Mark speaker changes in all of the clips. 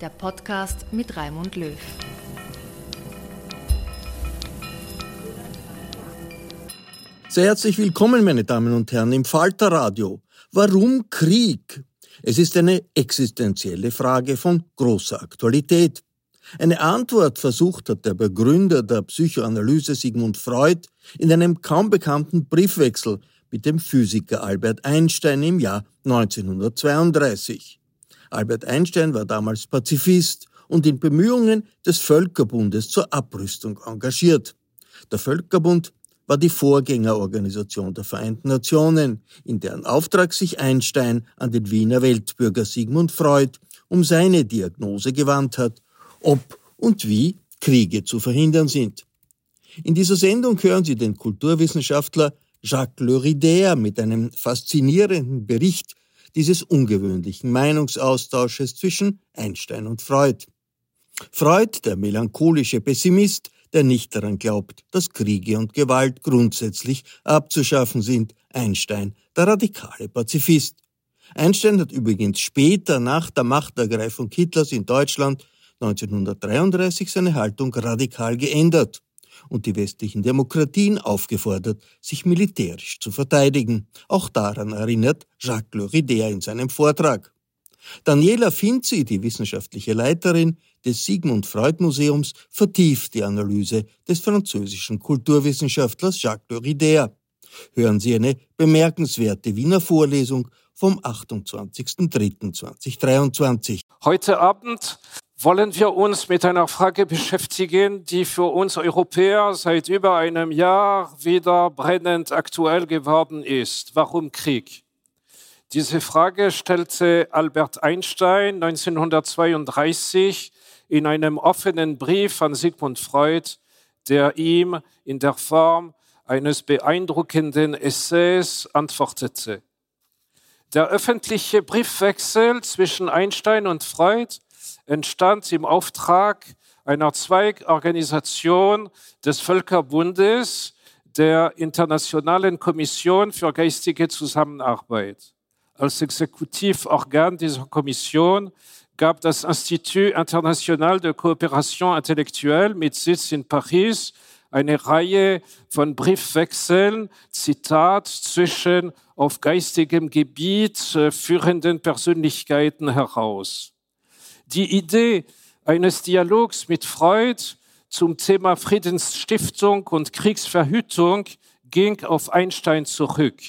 Speaker 1: der Podcast mit Raimund Löw.
Speaker 2: Sehr herzlich willkommen, meine Damen und Herren, im Falter Radio. Warum Krieg? Es ist eine existenzielle Frage von großer Aktualität. Eine Antwort versucht hat der Begründer der Psychoanalyse Sigmund Freud in einem kaum bekannten Briefwechsel mit dem Physiker Albert Einstein im Jahr 1932. Albert Einstein war damals Pazifist und in Bemühungen des Völkerbundes zur Abrüstung engagiert. Der Völkerbund war die Vorgängerorganisation der Vereinten Nationen, in deren Auftrag sich Einstein an den Wiener Weltbürger Sigmund Freud um seine Diagnose gewandt hat, ob und wie Kriege zu verhindern sind. In dieser Sendung hören Sie den Kulturwissenschaftler Jacques Leridaire mit einem faszinierenden Bericht dieses ungewöhnlichen Meinungsaustausches zwischen Einstein und Freud. Freud, der melancholische Pessimist, der nicht daran glaubt, dass Kriege und Gewalt grundsätzlich abzuschaffen sind, Einstein, der radikale Pazifist. Einstein hat übrigens später nach der Machtergreifung Hitlers in Deutschland 1933 seine Haltung radikal geändert und die westlichen Demokratien aufgefordert, sich militärisch zu verteidigen. Auch daran erinnert Jacques Leridaire in seinem Vortrag. Daniela Finzi, die wissenschaftliche Leiterin des Sigmund Freud Museums, vertieft die Analyse des französischen Kulturwissenschaftlers Jacques Leridaire. Hören Sie eine bemerkenswerte Wiener Vorlesung vom 28.03.2023.
Speaker 3: Heute Abend wollen wir uns mit einer Frage beschäftigen, die für uns Europäer seit über einem Jahr wieder brennend aktuell geworden ist. Warum Krieg? Diese Frage stellte Albert Einstein 1932 in einem offenen Brief an Sigmund Freud, der ihm in der Form eines beeindruckenden Essays antwortete. Der öffentliche Briefwechsel zwischen Einstein und Freud entstand im Auftrag einer Zweigorganisation des Völkerbundes, der Internationalen Kommission für geistige Zusammenarbeit. Als Exekutivorgan dieser Kommission gab das Institut International de Coopération Intellectuelle mit Sitz in Paris eine Reihe von Briefwechseln, Zitat, zwischen auf geistigem Gebiet äh, führenden Persönlichkeiten heraus. Die Idee eines Dialogs mit Freud zum Thema Friedensstiftung und Kriegsverhütung ging auf Einstein zurück,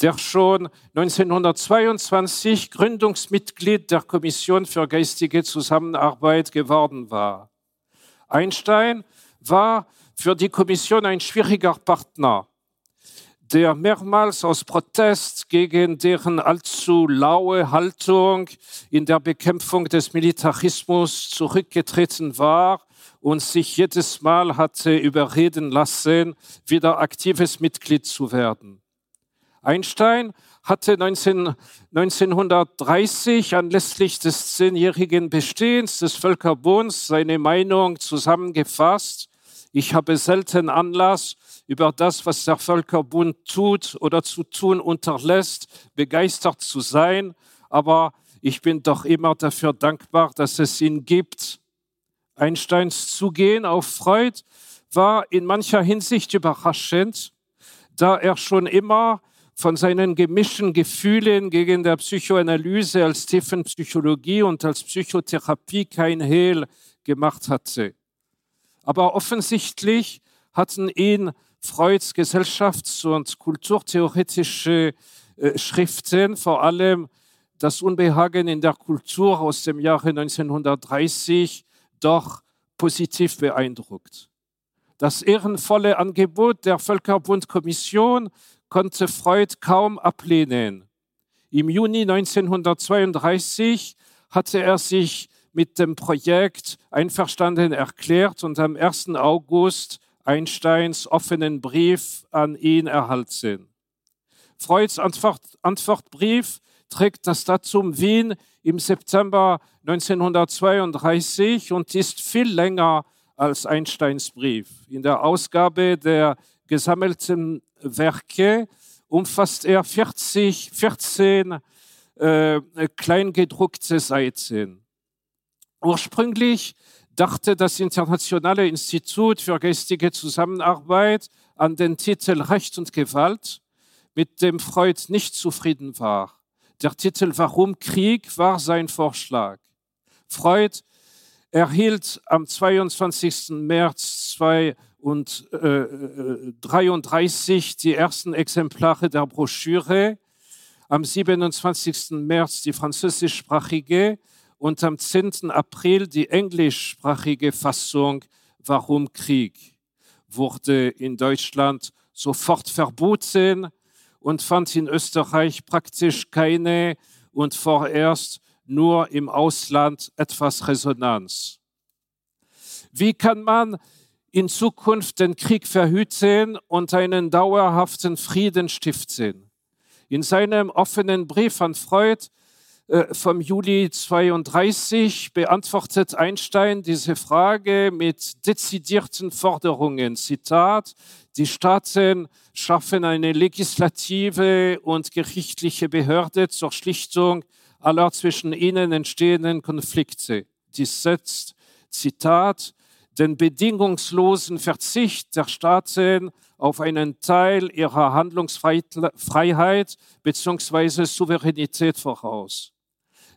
Speaker 3: der schon 1922 Gründungsmitglied der Kommission für geistige Zusammenarbeit geworden war. Einstein war für die Kommission ein schwieriger Partner, der mehrmals aus Protest gegen deren allzu laue Haltung in der Bekämpfung des Militarismus zurückgetreten war und sich jedes Mal hatte überreden lassen, wieder aktives Mitglied zu werden. Einstein hatte 19, 1930 anlässlich des zehnjährigen Bestehens des Völkerbunds seine Meinung zusammengefasst. Ich habe selten Anlass, über das, was der Völkerbund tut oder zu tun unterlässt, begeistert zu sein, aber ich bin doch immer dafür dankbar, dass es ihn gibt. Einsteins Zugehen auf Freud war in mancher Hinsicht überraschend, da er schon immer von seinen gemischten Gefühlen gegen der Psychoanalyse als Tiefenpsychologie und als Psychotherapie kein Hehl gemacht hatte. Aber offensichtlich hatten ihn Freuds gesellschafts- und kulturtheoretische äh, Schriften, vor allem das Unbehagen in der Kultur aus dem Jahre 1930, doch positiv beeindruckt. Das ehrenvolle Angebot der Völkerbundkommission konnte Freud kaum ablehnen. Im Juni 1932 hatte er sich mit dem Projekt einverstanden erklärt und am 1. August Einsteins offenen Brief an ihn erhalten. Freuds Antwort, Antwortbrief trägt das Datum Wien im September 1932 und ist viel länger als Einsteins Brief. In der Ausgabe der gesammelten Werke umfasst er 40, 14 äh, kleingedruckte Seiten. Ursprünglich dachte das Internationale Institut für geistige Zusammenarbeit an den Titel Recht und Gewalt, mit dem Freud nicht zufrieden war. Der Titel Warum Krieg war sein Vorschlag. Freud erhielt am 22. März 1933 äh, die ersten Exemplare der Broschüre, am 27. März die französischsprachige und am 10. April die englischsprachige Fassung Warum Krieg wurde in Deutschland sofort verboten und fand in Österreich praktisch keine und vorerst nur im Ausland etwas Resonanz. Wie kann man in Zukunft den Krieg verhüten und einen dauerhaften Frieden stiften? In seinem offenen Brief an Freud vom Juli 32 beantwortet Einstein diese Frage mit dezidierten Forderungen. Zitat, die Staaten schaffen eine legislative und gerichtliche Behörde zur Schlichtung aller zwischen ihnen entstehenden Konflikte. Dies setzt, Zitat, den bedingungslosen Verzicht der Staaten auf einen Teil ihrer Handlungsfreiheit bzw. Souveränität voraus.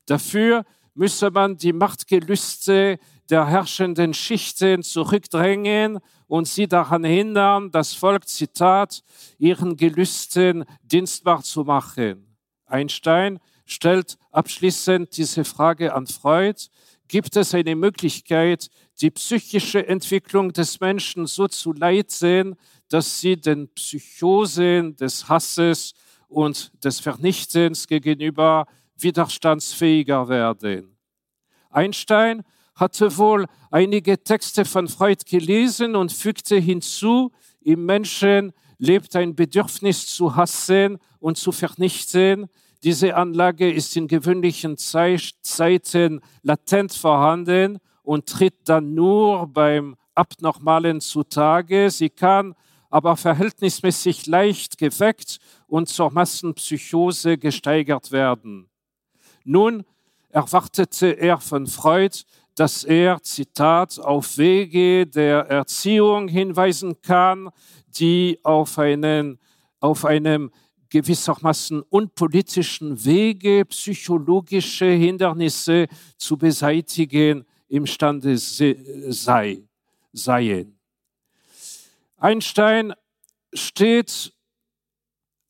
Speaker 3: Dafür müsse man die Machtgelüste der herrschenden Schichten zurückdrängen und sie daran hindern, das Volk, Zitat, ihren Gelüsten dienstbar zu machen. Einstein stellt abschließend diese Frage an Freud. Gibt es eine Möglichkeit, die psychische Entwicklung des Menschen so zu leiten, dass sie den Psychosen des Hasses und des Vernichtens gegenüber widerstandsfähiger werden. Einstein hatte wohl einige Texte von Freud gelesen und fügte hinzu, im Menschen lebt ein Bedürfnis zu hassen und zu vernichten. Diese Anlage ist in gewöhnlichen Zeiten latent vorhanden und tritt dann nur beim Abnormalen zutage. Sie kann aber verhältnismäßig leicht geweckt und zur Massenpsychose gesteigert werden. Nun erwartete er von Freud, dass er, Zitat, auf Wege der Erziehung hinweisen kann, die auf, einen, auf einem gewissermaßen unpolitischen Wege psychologische Hindernisse zu beseitigen imstande sei, seien. Einstein steht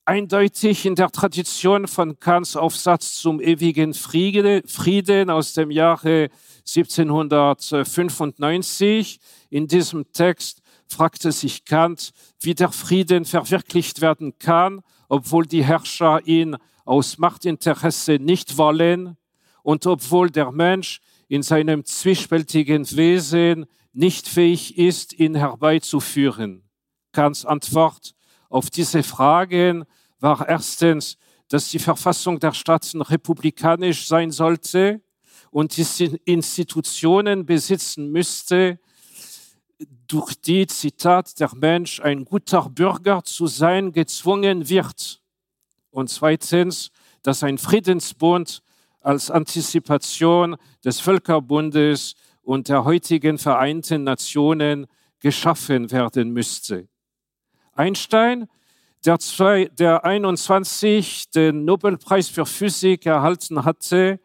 Speaker 3: eindeutig in der Tradition von Kants Aufsatz zum ewigen Frieden aus dem Jahre 1795. In diesem Text fragte sich Kant, wie der Frieden verwirklicht werden kann, obwohl die Herrscher ihn aus Machtinteresse nicht wollen und obwohl der Mensch in seinem zwiespältigen Wesen nicht fähig ist, ihn herbeizuführen. Kants Antwort auf diese Fragen war erstens, dass die Verfassung der Staaten republikanisch sein sollte und die Institutionen besitzen müsste, durch die, Zitat, der Mensch ein guter Bürger zu sein gezwungen wird. Und zweitens, dass ein Friedensbund als Antizipation des Völkerbundes und der heutigen Vereinten Nationen geschaffen werden müsste. Einstein, der, zwei, der 21 den Nobelpreis für Physik erhalten hatte,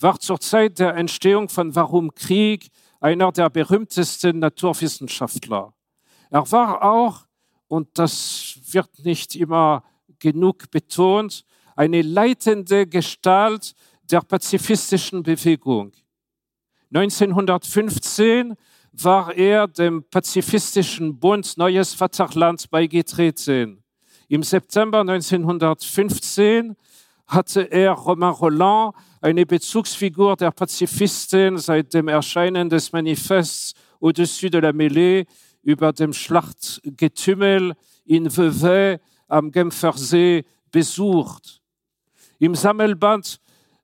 Speaker 3: war zur Zeit der Entstehung von Warum Krieg einer der berühmtesten Naturwissenschaftler. Er war auch, und das wird nicht immer genug betont, eine leitende Gestalt der pazifistischen Bewegung. 1915 war er dem Pazifistischen Bund Neues Vaterland beigetreten. Im September 1915 hatte er Romain Roland, eine Bezugsfigur der Pazifisten seit dem Erscheinen des Manifests Au-dessus de la Mêlée über dem Schlachtgetümmel in Vevey am Genfer See besucht. Im Sammelband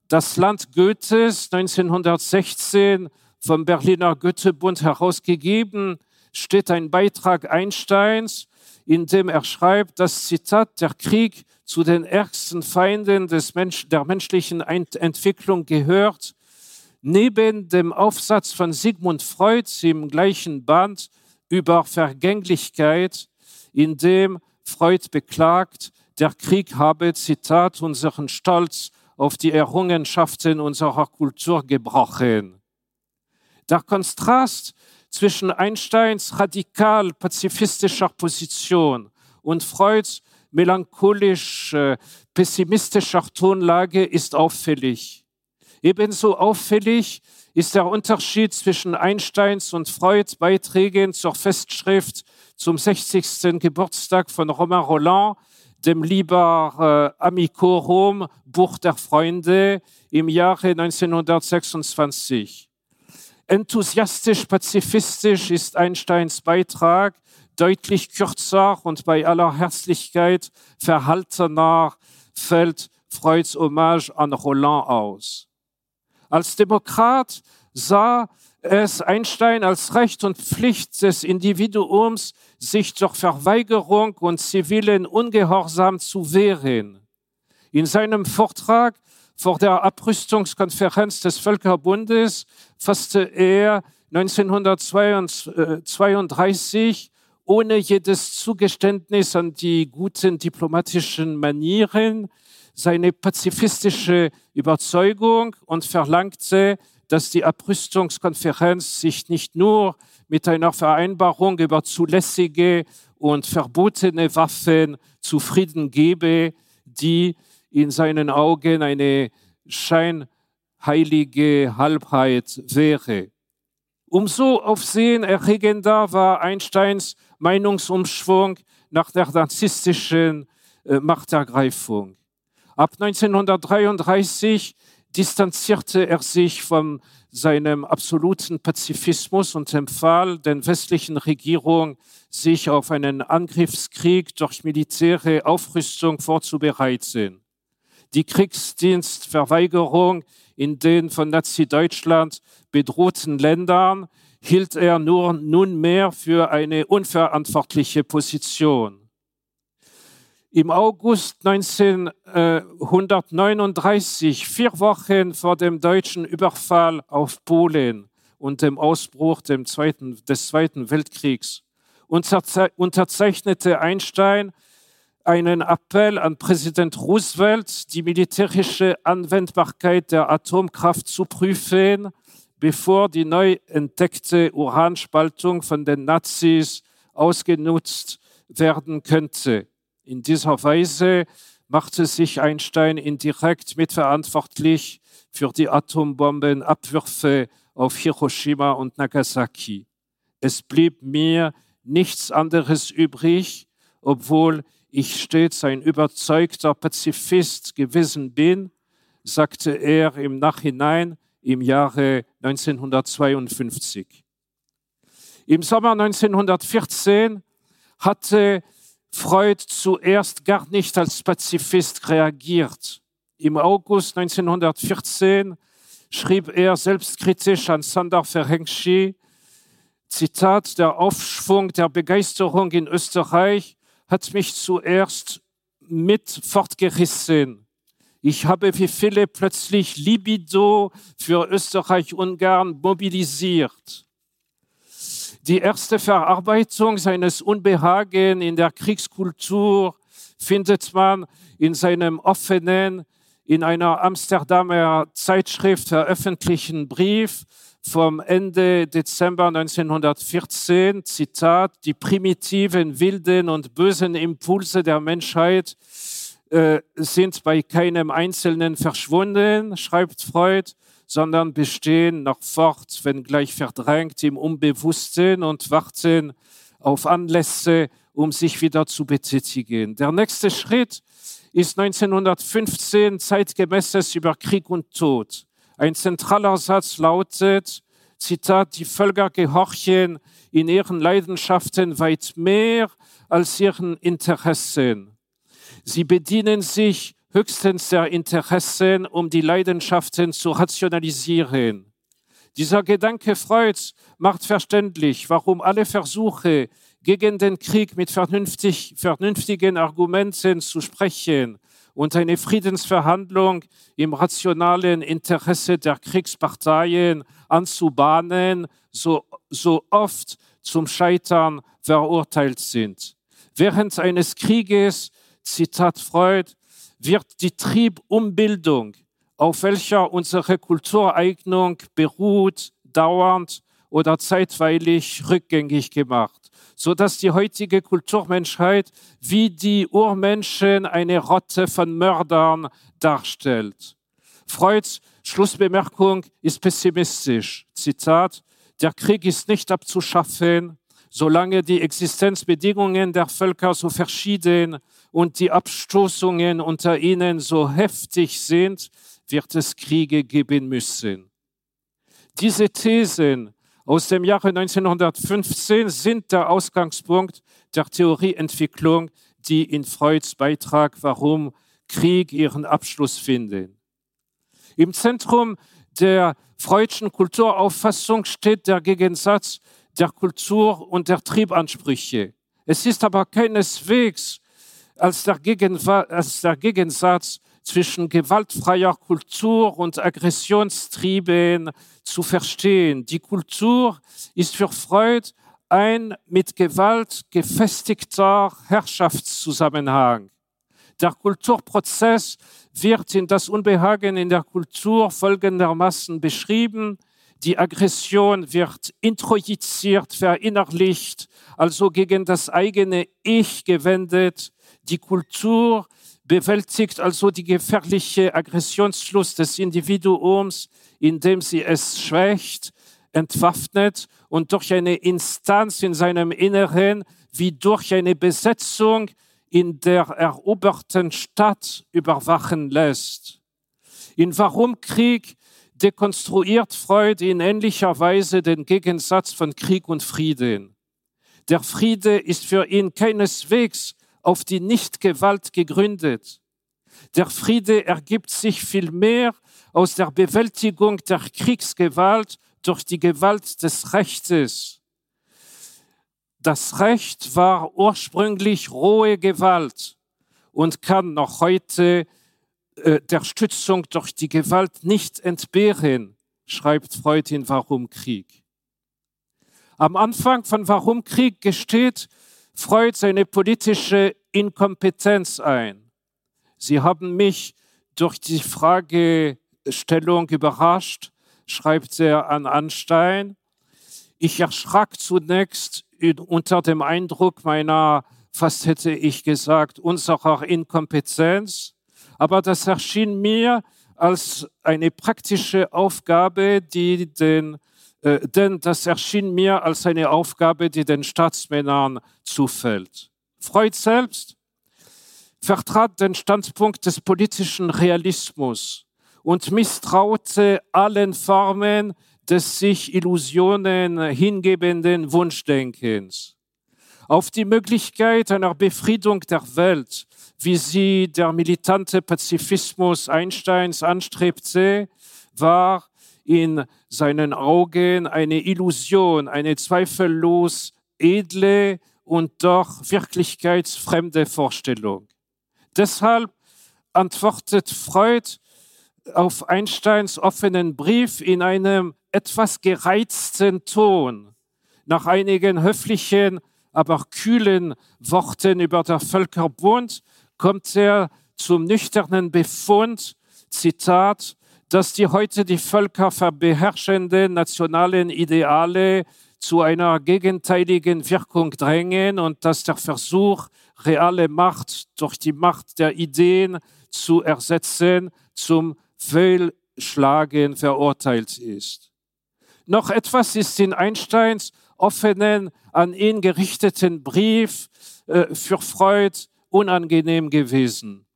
Speaker 3: Das Land Goethes 1916 vom Berliner Goethebund herausgegeben, steht ein Beitrag Einsteins, in dem er schreibt, das Zitat, der Krieg zu den ärgsten Feinden des Mensch, der menschlichen Entwicklung gehört, neben dem Aufsatz von Sigmund Freud im gleichen Band über Vergänglichkeit, in dem Freud beklagt, der Krieg habe, Zitat, unseren Stolz auf die Errungenschaften unserer Kultur gebrochen. Der Kontrast zwischen Einsteins radikal pazifistischer Position und Freuds melancholisch äh, pessimistischer Tonlage ist auffällig. Ebenso auffällig ist der Unterschied zwischen Einsteins und Freuds Beiträgen zur Festschrift zum 60. Geburtstag von Romain Roland, dem Liber äh, Amicorum, Buch der Freunde, im Jahre 1926. Enthusiastisch pazifistisch ist Einsteins Beitrag, deutlich kürzer und bei aller Herzlichkeit verhaltener fällt Freuds Hommage an Roland aus. Als Demokrat sah es Einstein als Recht und Pflicht des Individuums, sich durch Verweigerung und zivilen Ungehorsam zu wehren. In seinem Vortrag vor der Abrüstungskonferenz des Völkerbundes fasste er 1932 ohne jedes Zugeständnis an die guten diplomatischen Manieren seine pazifistische Überzeugung und verlangte, dass die Abrüstungskonferenz sich nicht nur mit einer Vereinbarung über zulässige und verbotene Waffen zufrieden gebe, die in seinen Augen eine scheinheilige Halbheit wäre. Umso aufsehenerregender war Einsteins Meinungsumschwung nach der narzisstischen äh, Machtergreifung. Ab 1933 distanzierte er sich von seinem absoluten Pazifismus und empfahl den westlichen Regierungen, sich auf einen Angriffskrieg durch militäre Aufrüstung vorzubereiten die Kriegsdienstverweigerung in den von Nazi-Deutschland bedrohten Ländern hielt er nur nunmehr für eine unverantwortliche Position. Im August 1939, vier Wochen vor dem deutschen Überfall auf Polen und dem Ausbruch des Zweiten Weltkriegs, unterzeichnete Einstein einen Appell an Präsident Roosevelt, die militärische Anwendbarkeit der Atomkraft zu prüfen, bevor die neu entdeckte Uranspaltung von den Nazis ausgenutzt werden könnte. In dieser Weise machte sich Einstein indirekt mitverantwortlich für die Atombombenabwürfe auf Hiroshima und Nagasaki. Es blieb mir nichts anderes übrig, obwohl ich stets ein überzeugter Pazifist gewesen bin, sagte er im Nachhinein im Jahre 1952. Im Sommer 1914 hatte Freud zuerst gar nicht als Pazifist reagiert. Im August 1914 schrieb er selbstkritisch an Sander Ferenczi, Zitat, der Aufschwung der Begeisterung in Österreich hat mich zuerst mit fortgerissen. Ich habe wie viele plötzlich Libido für Österreich-Ungarn mobilisiert. Die erste Verarbeitung seines Unbehagen in der Kriegskultur findet man in seinem offenen, in einer Amsterdamer Zeitschrift veröffentlichten Brief vom Ende Dezember 1914, Zitat, die primitiven, wilden und bösen Impulse der Menschheit äh, sind bei keinem Einzelnen verschwunden, schreibt Freud, sondern bestehen noch fort, wenngleich verdrängt im Unbewussten und warten auf Anlässe, um sich wieder zu betätigen. Der nächste Schritt ist 1915 zeitgemäßes über Krieg und Tod. Ein zentraler Satz lautet, Zitat, die Völker gehorchen in ihren Leidenschaften weit mehr als ihren Interessen. Sie bedienen sich höchstens der Interessen, um die Leidenschaften zu rationalisieren. Dieser Gedanke Freuds macht verständlich, warum alle Versuche, gegen den Krieg mit vernünftig, vernünftigen Argumenten zu sprechen und eine Friedensverhandlung im rationalen Interesse der Kriegsparteien anzubahnen, so, so oft zum Scheitern verurteilt sind. Während eines Krieges, Zitat Freud, wird die Triebumbildung, auf welcher unsere Kultureignung beruht, dauernd oder zeitweilig rückgängig gemacht so dass die heutige Kulturmenschheit wie die Urmenschen eine Rotte von Mördern darstellt. Freuds Schlussbemerkung ist pessimistisch. Zitat, der Krieg ist nicht abzuschaffen, solange die Existenzbedingungen der Völker so verschieden und die Abstoßungen unter ihnen so heftig sind, wird es Kriege geben müssen. Diese Thesen aus dem Jahre 1915 sind der Ausgangspunkt der Theorieentwicklung, die in Freuds Beitrag Warum Krieg ihren Abschluss finden. Im Zentrum der freudschen Kulturauffassung steht der Gegensatz der Kultur und der Triebansprüche. Es ist aber keineswegs als der, als der Gegensatz zwischen gewaltfreier Kultur und Aggressionstrieben zu verstehen. Die Kultur ist für Freud ein mit Gewalt gefestigter Herrschaftszusammenhang. Der Kulturprozess wird in das Unbehagen in der Kultur folgendermaßen beschrieben. Die Aggression wird introjiziert, verinnerlicht, also gegen das eigene Ich gewendet. Die Kultur bewältigt also die gefährliche Aggressionslust des Individuums, indem sie es schwächt, entwaffnet und durch eine Instanz in seinem Inneren wie durch eine Besetzung in der eroberten Stadt überwachen lässt. In Warum Krieg dekonstruiert Freud in ähnlicher Weise den Gegensatz von Krieg und Frieden. Der Friede ist für ihn keineswegs auf die Nichtgewalt gegründet. Der Friede ergibt sich vielmehr aus der Bewältigung der Kriegsgewalt durch die Gewalt des Rechtes. Das Recht war ursprünglich rohe Gewalt und kann noch heute äh, der Stützung durch die Gewalt nicht entbehren, schreibt Freud in Warum Krieg. Am Anfang von Warum Krieg gesteht Freud seine politische Inkompetenz ein. Sie haben mich durch die Fragestellung überrascht, schreibt er an Anstein. Ich erschrak zunächst unter dem Eindruck meiner fast hätte ich gesagt, unserer Inkompetenz. Aber das erschien mir als eine praktische Aufgabe, die den, äh, denn das erschien mir als eine Aufgabe, die den Staatsmännern zufällt. Freud selbst vertrat den Standpunkt des politischen Realismus und misstraute allen Formen des sich Illusionen hingebenden Wunschdenkens. Auf die Möglichkeit einer Befriedung der Welt, wie sie der militante Pazifismus Einsteins anstrebte, war in seinen Augen eine Illusion, eine zweifellos edle und doch wirklichkeitsfremde Vorstellung. Deshalb antwortet Freud auf Einsteins offenen Brief in einem etwas gereizten Ton. Nach einigen höflichen, aber kühlen Worten über der Völkerbund kommt er zum nüchternen Befund, Zitat, dass die heute die Völker beherrschenden nationalen Ideale zu einer gegenteiligen Wirkung drängen und dass der Versuch, reale Macht durch die Macht der Ideen zu ersetzen, zum Fehlschlagen verurteilt ist. Noch etwas ist in Einsteins offenen, an ihn gerichteten Brief äh, für Freud unangenehm gewesen.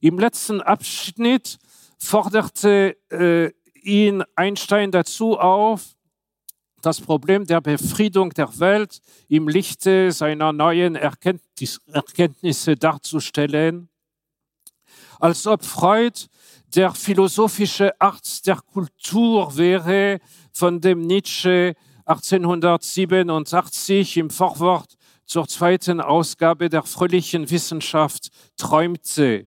Speaker 3: Im letzten Abschnitt forderte äh, ihn Einstein dazu auf, das Problem der Befriedung der Welt im Lichte seiner neuen Erkenntnis, Erkenntnisse darzustellen, als ob Freud der philosophische Arzt der Kultur wäre, von dem Nietzsche 1887 im Vorwort zur zweiten Ausgabe der fröhlichen Wissenschaft träumte.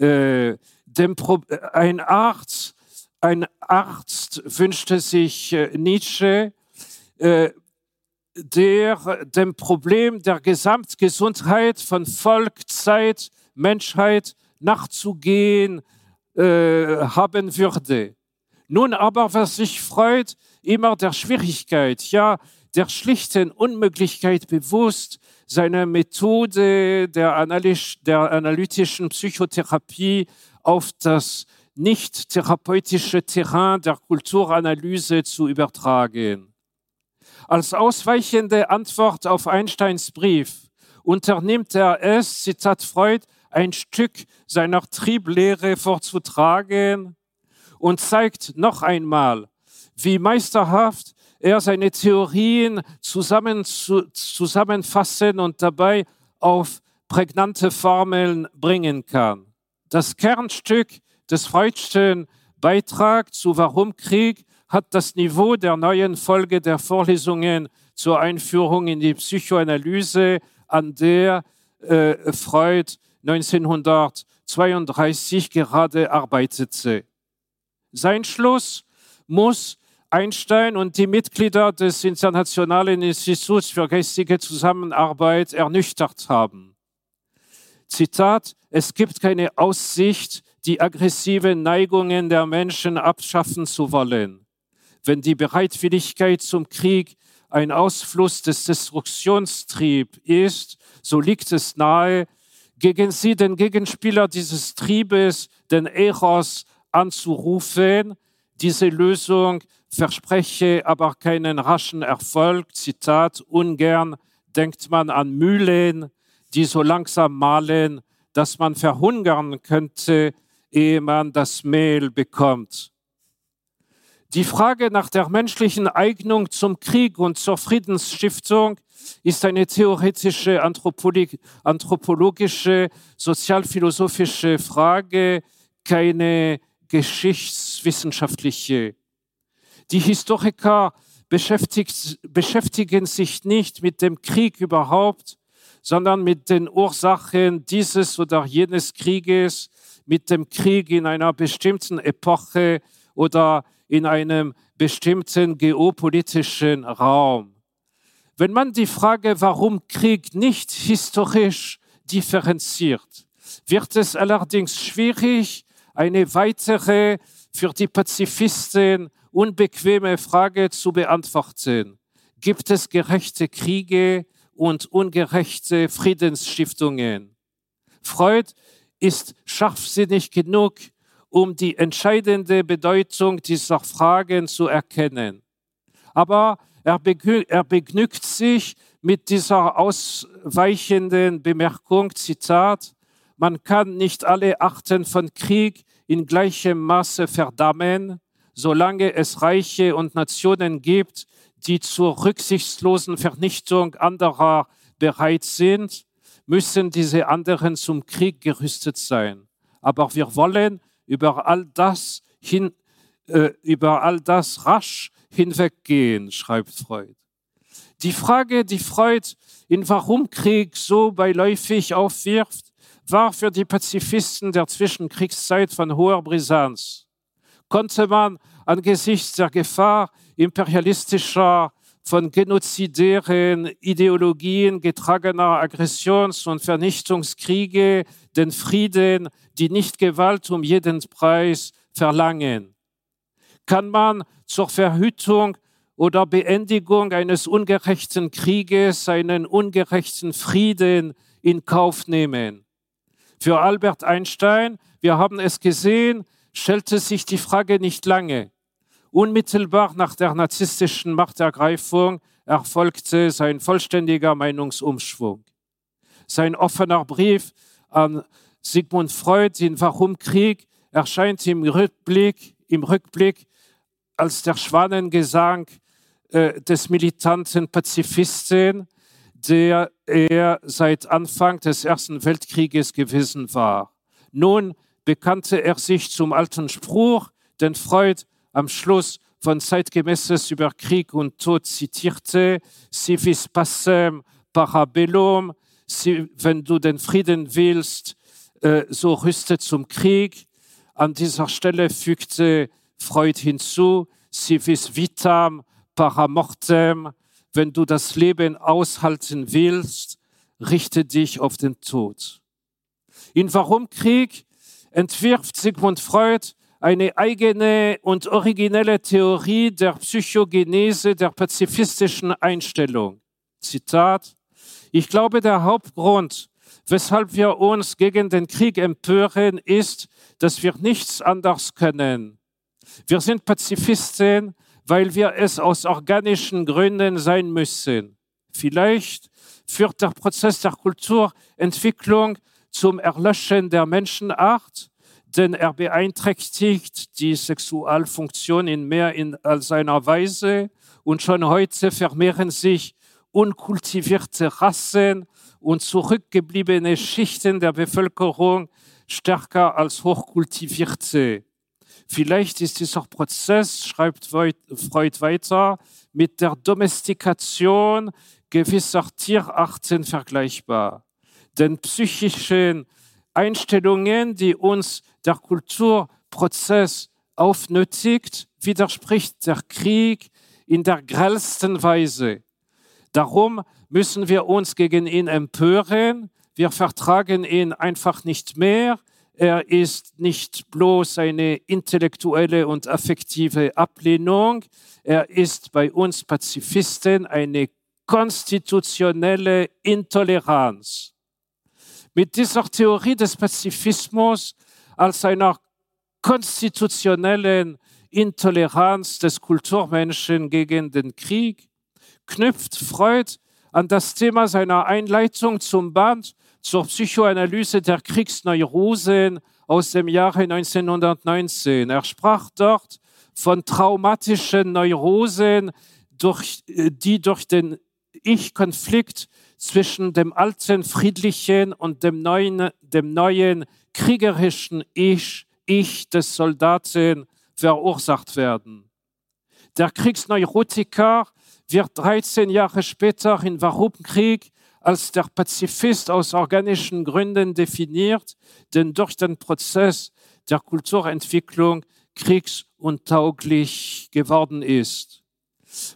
Speaker 3: Äh, Pro ein Arzt, ein Arzt wünschte sich äh, Nietzsche, äh, der dem Problem der Gesamtgesundheit von Volk, Zeit, Menschheit nachzugehen äh, haben würde. Nun aber, was sich freut, immer der Schwierigkeit, ja, der schlichten Unmöglichkeit bewusst, seine Methode der, analytisch, der analytischen Psychotherapie auf das nicht therapeutische Terrain der Kulturanalyse zu übertragen. Als ausweichende Antwort auf Einsteins Brief unternimmt er es, Zitat Freud, ein Stück seiner Trieblehre vorzutragen und zeigt noch einmal, wie meisterhaft er seine Theorien zusammen, zu, zusammenfassen und dabei auf prägnante Formeln bringen kann. Das Kernstück des Freudschen Beitrags zu Warum Krieg hat das Niveau der neuen Folge der Vorlesungen zur Einführung in die Psychoanalyse, an der äh, Freud 1932 gerade arbeitete. Sein Schluss muss Einstein und die Mitglieder des Internationalen Instituts für geistige Zusammenarbeit ernüchtert haben. Zitat, es gibt keine Aussicht, die aggressiven Neigungen der Menschen abschaffen zu wollen. Wenn die Bereitwilligkeit zum Krieg ein Ausfluss des Destruktionstriebs ist, so liegt es nahe, gegen sie den Gegenspieler dieses Triebes, den Eros, anzurufen. Diese Lösung verspreche aber keinen raschen Erfolg. Zitat, ungern denkt man an Mühlen, die so langsam mahlen, dass man verhungern könnte, ehe man das Mehl bekommt. Die Frage nach der menschlichen Eignung zum Krieg und zur Friedensstiftung ist eine theoretische, anthropologische, sozialphilosophische Frage, keine geschichtswissenschaftliche. Die Historiker beschäftigen sich nicht mit dem Krieg überhaupt, sondern mit den Ursachen dieses oder jenes Krieges, mit dem Krieg in einer bestimmten Epoche oder in einem bestimmten geopolitischen Raum. Wenn man die Frage, warum Krieg nicht historisch differenziert, wird es allerdings schwierig, eine weitere für die Pazifisten unbequeme Frage zu beantworten. Gibt es gerechte Kriege und ungerechte Friedensstiftungen? Freud ist scharfsinnig genug, um die entscheidende Bedeutung dieser Fragen zu erkennen. Aber er, begnügt sich mit dieser ausweichenden Bemerkung, Zitat, man kann nicht alle Arten von Krieg in gleichem Maße verdammen, solange es Reiche und Nationen gibt, die zur rücksichtslosen Vernichtung anderer bereit sind, müssen diese anderen zum Krieg gerüstet sein. Aber wir wollen über all das hin, äh, über all das rasch hinweggehen, schreibt Freud. Die Frage, die Freud in Warum Krieg so beiläufig aufwirft, war für die Pazifisten der Zwischenkriegszeit von hoher Brisanz. Konnte man angesichts der Gefahr imperialistischer von genozidären Ideologien getragener Aggressions- und Vernichtungskriege den Frieden, die Nicht-Gewalt um jeden Preis verlangen? Kann man zur Verhütung oder Beendigung eines ungerechten Krieges einen ungerechten Frieden in Kauf nehmen? Für Albert Einstein, wir haben es gesehen, stellte sich die Frage nicht lange. Unmittelbar nach der narzisstischen Machtergreifung erfolgte sein vollständiger Meinungsumschwung. Sein offener Brief an Sigmund Freud in Warum Krieg erscheint im Rückblick, im Rückblick als der Schwanengesang äh, des militanten Pazifisten, der er seit Anfang des Ersten Weltkrieges gewesen war. Nun bekannte er sich zum alten Spruch, den Freud am Schluss von Zeitgemäßes über Krieg und Tod zitierte, si vis passem parabellum, si, wenn du den Frieden willst, äh, so rüste zum Krieg. An dieser Stelle fügte Freud hinzu, si vis vitam paramortem, wenn du das Leben aushalten willst, richte dich auf den Tod. In Warum Krieg entwirft Sigmund Freud eine eigene und originelle Theorie der Psychogenese der pazifistischen Einstellung. Zitat, ich glaube, der Hauptgrund, weshalb wir uns gegen den Krieg empören, ist, dass wir nichts anders können. Wir sind Pazifisten, weil wir es aus organischen Gründen sein müssen. Vielleicht führt der Prozess der Kulturentwicklung zum Erlöschen der Menschenart, denn er beeinträchtigt die Sexualfunktion in mehr in, als einer Weise und schon heute vermehren sich unkultivierte Rassen und zurückgebliebene Schichten der Bevölkerung stärker als hochkultivierte. Vielleicht ist dieser Prozess, schreibt Freud weiter, mit der Domestikation gewisser Tierarten vergleichbar. Den psychischen Einstellungen, die uns der Kulturprozess aufnötigt, widerspricht der Krieg in der grellsten Weise. Darum müssen wir uns gegen ihn empören. Wir vertragen ihn einfach nicht mehr. Er ist nicht bloß eine intellektuelle und affektive Ablehnung. Er ist bei uns Pazifisten eine konstitutionelle Intoleranz. Mit dieser Theorie des Pazifismus als einer konstitutionellen Intoleranz des Kulturmenschen gegen den Krieg knüpft Freud an das Thema seiner Einleitung zum Band zur Psychoanalyse der Kriegsneurosen aus dem Jahre 1919. Er sprach dort von traumatischen Neurosen, durch, die durch den Ich-Konflikt zwischen dem alten friedlichen und dem neuen, dem neuen kriegerischen Ich Ich des Soldaten verursacht werden. Der Kriegsneurotiker wird 13 Jahre später in Warum Krieg als der Pazifist aus organischen Gründen definiert, denn durch den Prozess der Kulturentwicklung kriegsuntauglich geworden ist.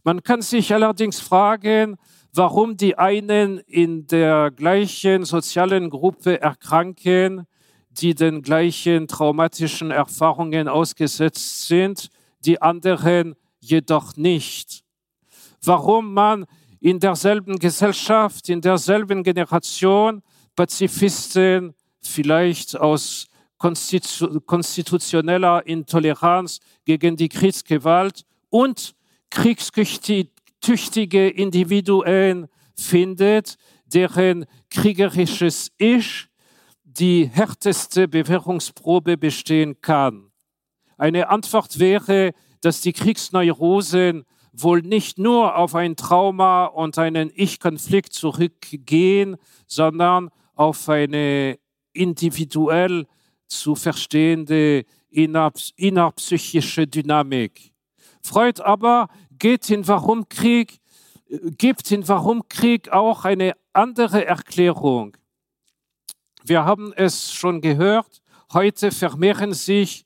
Speaker 3: Man kann sich allerdings fragen, warum die einen in der gleichen sozialen Gruppe erkranken, die den gleichen traumatischen Erfahrungen ausgesetzt sind, die anderen jedoch nicht. Warum man in derselben Gesellschaft, in derselben Generation Pazifisten vielleicht aus konstitu konstitutioneller Intoleranz gegen die Kriegsgewalt und kriegstüchtige Individuen findet, deren kriegerisches Ich die härteste Bewährungsprobe bestehen kann. Eine Antwort wäre, dass die Kriegsneurosen wohl nicht nur auf ein Trauma und einen Ich-Konflikt zurückgehen, sondern auf eine individuell zu verstehende innerpsychische Dynamik. Freud aber geht in Warum Krieg, gibt in Warum Krieg auch eine andere Erklärung. Wir haben es schon gehört, heute vermehren sich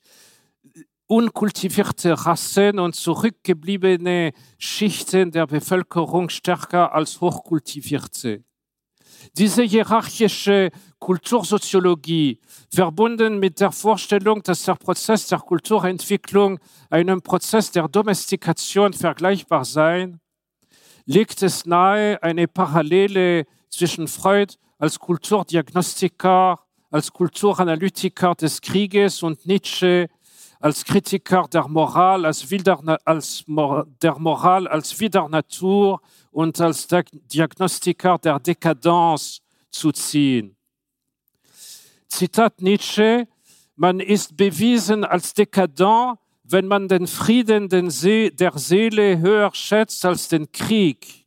Speaker 3: unkultivierte Rassen und zurückgebliebene Schichten der Bevölkerung stärker als hochkultivierte. Diese hierarchische Kultursoziologie, verbunden mit der Vorstellung, dass der Prozess der Kulturentwicklung einem Prozess der Domestikation vergleichbar sei, legt es nahe, eine Parallele zwischen Freud als Kulturdiagnostiker, als Kulturanalytiker des Krieges und Nietzsche als Kritiker der Moral, als, Wilder, als der Moral als Widernatur und als Diagnostiker der Dekadenz zu ziehen. Zitat Nietzsche, man ist bewiesen als dekadent, wenn man den Frieden der Seele höher schätzt als den Krieg,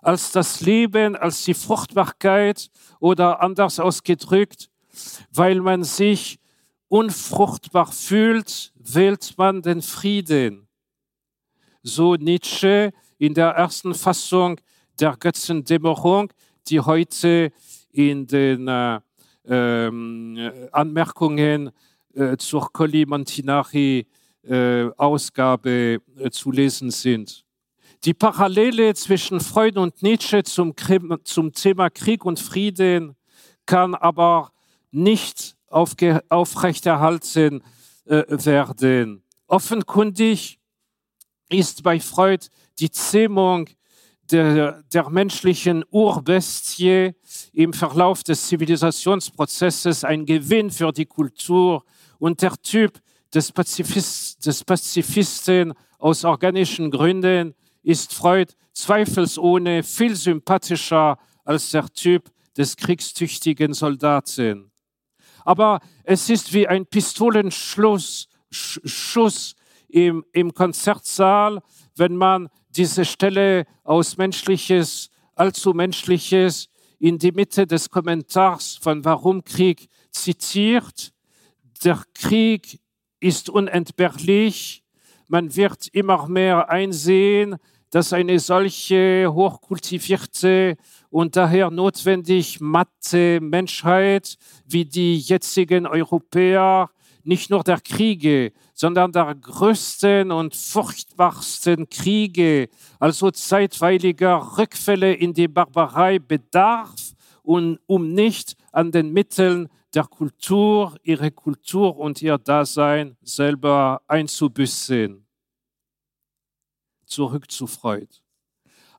Speaker 3: als das Leben, als die Fruchtbarkeit oder anders ausgedrückt, weil man sich unfruchtbar fühlt, wählt man den Frieden. So Nietzsche in der ersten Fassung der Götzendämmerung, die heute in den äh, Anmerkungen äh, zur Colli Montinari äh, Ausgabe äh, zu lesen sind. Die Parallele zwischen Freud und Nietzsche zum, zum Thema Krieg und Frieden kann aber nicht aufrechterhalten äh, werden. Offenkundig ist bei Freud die Zähmung der, der menschlichen Urbestie im Verlauf des Zivilisationsprozesses ein Gewinn für die Kultur und der Typ des, Pazifist, des Pazifisten aus organischen Gründen ist Freud zweifelsohne viel sympathischer als der Typ des kriegstüchtigen Soldaten. Aber es ist wie ein Pistolenschuss Schuss im, im Konzertsaal, wenn man diese Stelle aus Menschliches, allzu Menschliches in die Mitte des Kommentars von Warum Krieg zitiert. Der Krieg ist unentbehrlich. Man wird immer mehr einsehen, dass eine solche hochkultivierte und daher notwendig matte Menschheit wie die jetzigen Europäer nicht nur der Kriege, sondern der größten und furchtbarsten Kriege, also zeitweiliger Rückfälle in die Barbarei bedarf und um nicht an den Mitteln der Kultur, ihre Kultur und ihr Dasein selber einzubüßen. Zurück zu Freud.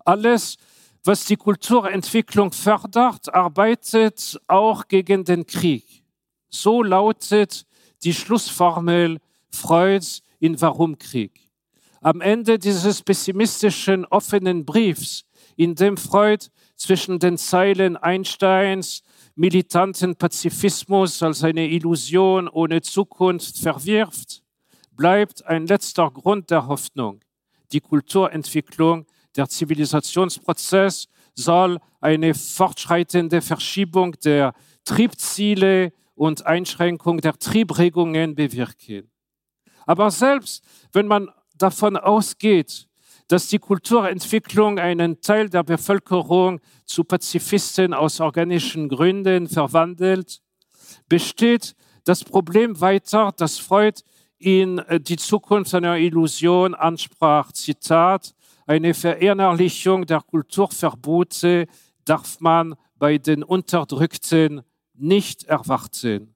Speaker 3: Alles, was die Kulturentwicklung fördert, arbeitet auch gegen den Krieg. So lautet die Schlussformel Freuds in Warum Krieg. Am Ende dieses pessimistischen offenen Briefs, in dem Freud zwischen den Zeilen Einsteins militanten Pazifismus als eine Illusion ohne Zukunft verwirft, bleibt ein letzter Grund der Hoffnung, die Kulturentwicklung der Zivilisationsprozess soll eine fortschreitende Verschiebung der Triebziele und Einschränkung der Triebregungen bewirken. Aber selbst wenn man davon ausgeht, dass die Kulturentwicklung einen Teil der Bevölkerung zu Pazifisten aus organischen Gründen verwandelt, besteht das Problem weiter, dass Freud in äh, die Zukunft einer Illusion ansprach. Zitat, eine Verinnerlichung der Kulturverbote darf man bei den Unterdrückten nicht erwarten.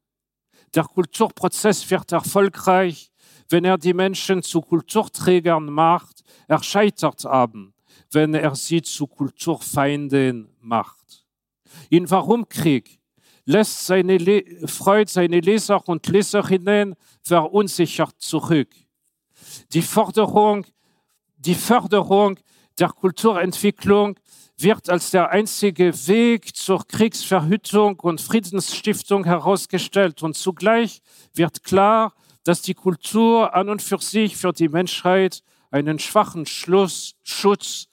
Speaker 3: Der Kulturprozess wird erfolgreich, wenn er die Menschen zu Kulturträgern macht, er scheitert haben, wenn er sie zu Kulturfeinden macht. In Warum Krieg lässt seine Freud seine Leser und Leserinnen verunsichert zurück. Die Forderung, die Förderung der Kulturentwicklung wird als der einzige Weg zur Kriegsverhütung und Friedensstiftung herausgestellt. Und zugleich wird klar, dass die Kultur an und für sich für die Menschheit einen schwachen Schluss, Schutz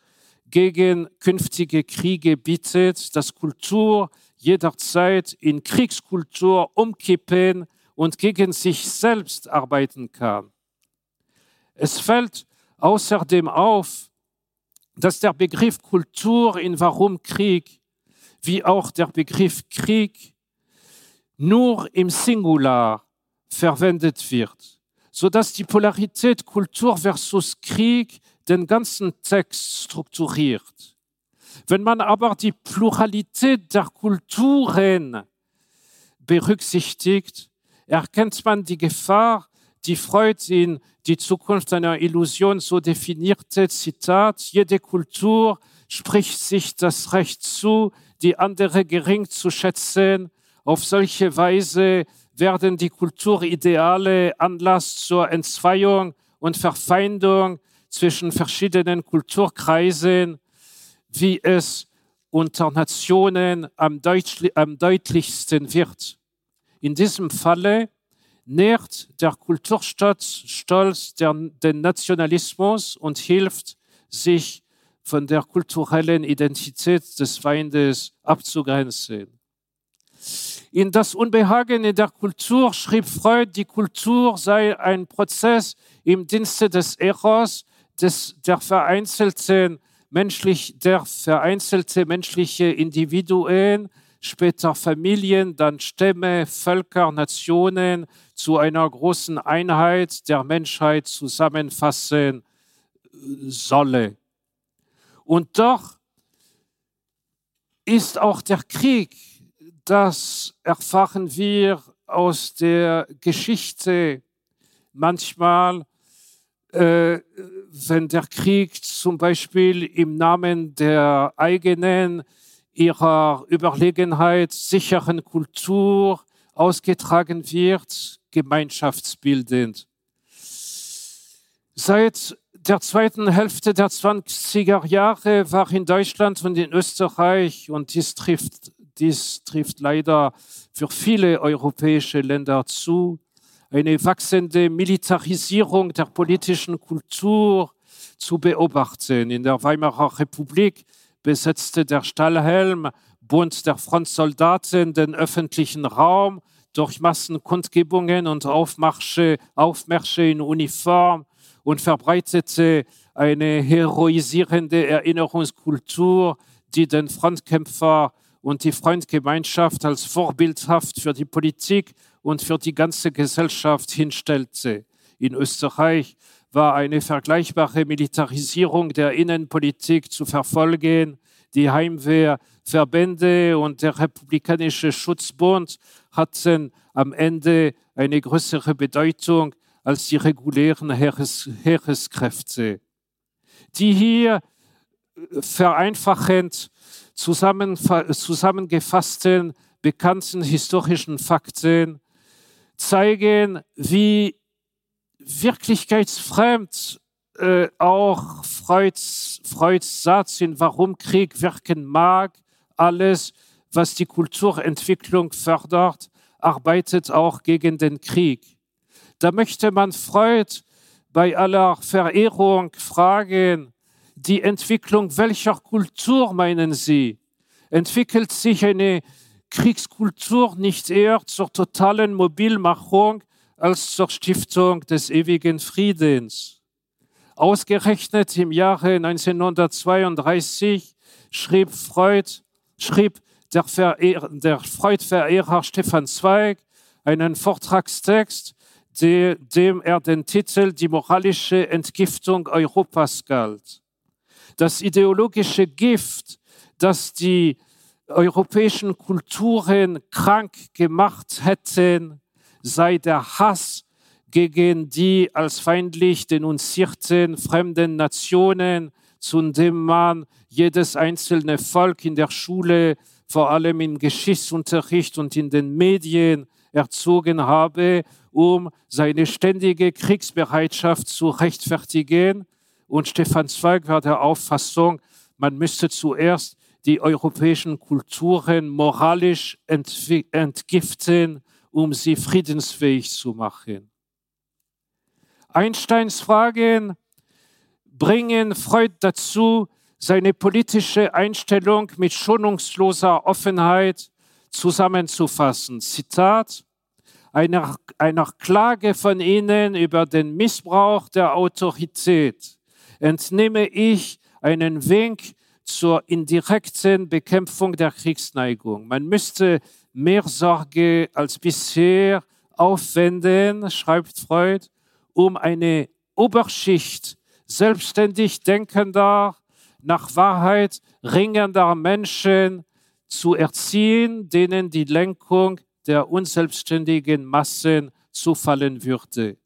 Speaker 3: gegen künftige Kriege bietet, dass Kultur jederzeit in Kriegskultur umkippen und gegen sich selbst arbeiten kann. Es fällt außerdem auf, dass der Begriff Kultur in Warum Krieg wie auch der Begriff Krieg nur im Singular verwendet wird, sodass die Polarität Kultur versus Krieg den ganzen Text strukturiert. Wenn man aber die Pluralität der Kulturen berücksichtigt, erkennt man die Gefahr, die Freud in Die Zukunft einer Illusion so definierte, Zitat, jede Kultur spricht sich das Recht zu, die andere gering zu schätzen. Auf solche Weise werden die Kulturideale Anlass zur Entzweiung und Verfeindung zwischen verschiedenen Kulturkreisen wie es unter Nationen am, am deutlichsten wird. In diesem Falle nährt der Kulturstolz den Nationalismus und hilft, sich von der kulturellen Identität des Feindes abzugrenzen. In das Unbehagen in der Kultur schrieb Freud, die Kultur sei ein Prozess im Dienste des Eros, des, der vereinzelten menschlich, der vereinzelte menschliche Individuen, später Familien, dann Stämme, Völker, Nationen zu einer großen Einheit der Menschheit zusammenfassen solle. Und doch ist auch der Krieg, das erfahren wir aus der Geschichte manchmal äh, wenn der Krieg zum Beispiel im Namen der eigenen, ihrer Überlegenheit, sicheren Kultur ausgetragen wird, gemeinschaftsbildend. Seit der zweiten Hälfte der 20er Jahre war in Deutschland und in Österreich, und dies trifft, dies trifft leider für viele europäische Länder zu, eine wachsende Militarisierung der politischen Kultur zu beobachten. In der Weimarer Republik besetzte der Stahlhelm, Bund der Frontsoldaten, den öffentlichen Raum durch Massenkundgebungen und Aufmarsche, Aufmärsche in Uniform und verbreitete eine heroisierende Erinnerungskultur, die den Frontkämpfer und die Freundgemeinschaft als vorbildhaft für die Politik und für die ganze Gesellschaft hinstellte. In Österreich war eine vergleichbare Militarisierung der Innenpolitik zu verfolgen. Die Heimwehrverbände und der Republikanische Schutzbund hatten am Ende eine größere Bedeutung als die regulären Heeres Heereskräfte. Die hier vereinfachend zusammengefassten bekannten historischen Fakten zeigen, wie wirklichkeitsfremd äh, auch Freuds, Freuds Satz in Warum Krieg wirken mag. Alles, was die Kulturentwicklung fördert, arbeitet auch gegen den Krieg. Da möchte man Freud bei aller Verehrung fragen, die Entwicklung welcher Kultur meinen Sie? Entwickelt sich eine Kriegskultur nicht eher zur totalen Mobilmachung als zur Stiftung des ewigen Friedens? Ausgerechnet im Jahre 1932 schrieb Freud, schrieb der, Verehr, der Freud-Verehrer Stefan Zweig einen Vortragstext, de, dem er den Titel Die moralische Entgiftung Europas galt. Das ideologische Gift, das die europäischen Kulturen krank gemacht hätten, sei der Hass gegen die als feindlich denunzierten fremden Nationen, zu dem man jedes einzelne Volk in der Schule, vor allem im Geschichtsunterricht und in den Medien erzogen habe, um seine ständige Kriegsbereitschaft zu rechtfertigen. Und Stefan Zweig war der Auffassung, man müsste zuerst die europäischen Kulturen moralisch entgiften, um sie friedensfähig zu machen. Einsteins Fragen bringen Freud dazu, seine politische Einstellung mit schonungsloser Offenheit zusammenzufassen. Zitat, einer, einer Klage von Ihnen über den Missbrauch der Autorität entnehme ich einen Wink zur indirekten Bekämpfung der Kriegsneigung. Man müsste mehr Sorge als bisher aufwenden, schreibt Freud, um eine Oberschicht selbstständig denkender, nach Wahrheit ringender Menschen zu erziehen, denen die Lenkung der unselbstständigen Massen zufallen würde.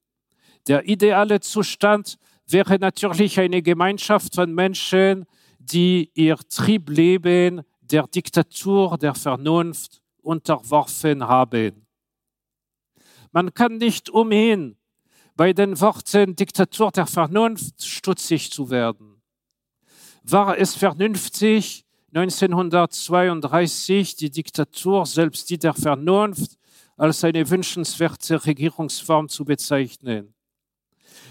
Speaker 3: Der ideale Zustand wäre natürlich eine Gemeinschaft von Menschen, die ihr Triebleben der Diktatur der Vernunft unterworfen haben. Man kann nicht umhin, bei den Worten Diktatur der Vernunft stutzig zu werden. War es vernünftig, 1932 die Diktatur, selbst die der Vernunft, als eine wünschenswerte Regierungsform zu bezeichnen?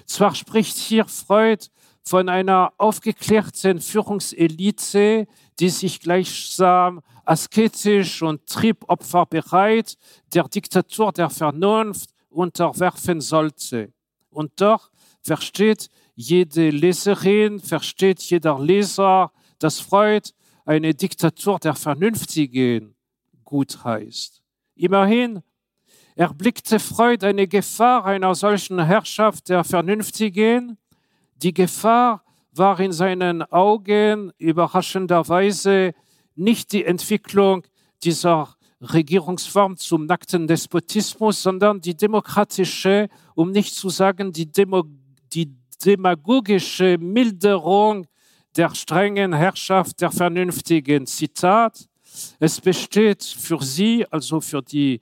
Speaker 3: Zwar spricht hier Freud von einer aufgeklärten Führungselite, die sich gleichsam asketisch und triebopferbereit der Diktatur der Vernunft unterwerfen sollte. Und doch versteht jede Leserin, versteht jeder Leser, dass Freud eine Diktatur der Vernünftigen gut heißt. Immerhin erblickte Freud eine Gefahr einer solchen Herrschaft der Vernünftigen. Die Gefahr war in seinen Augen überraschenderweise nicht die Entwicklung dieser Regierungsform zum nackten Despotismus, sondern die demokratische, um nicht zu sagen die, Demo, die demagogische Milderung der strengen Herrschaft der Vernünftigen. Zitat, es besteht für sie, also für die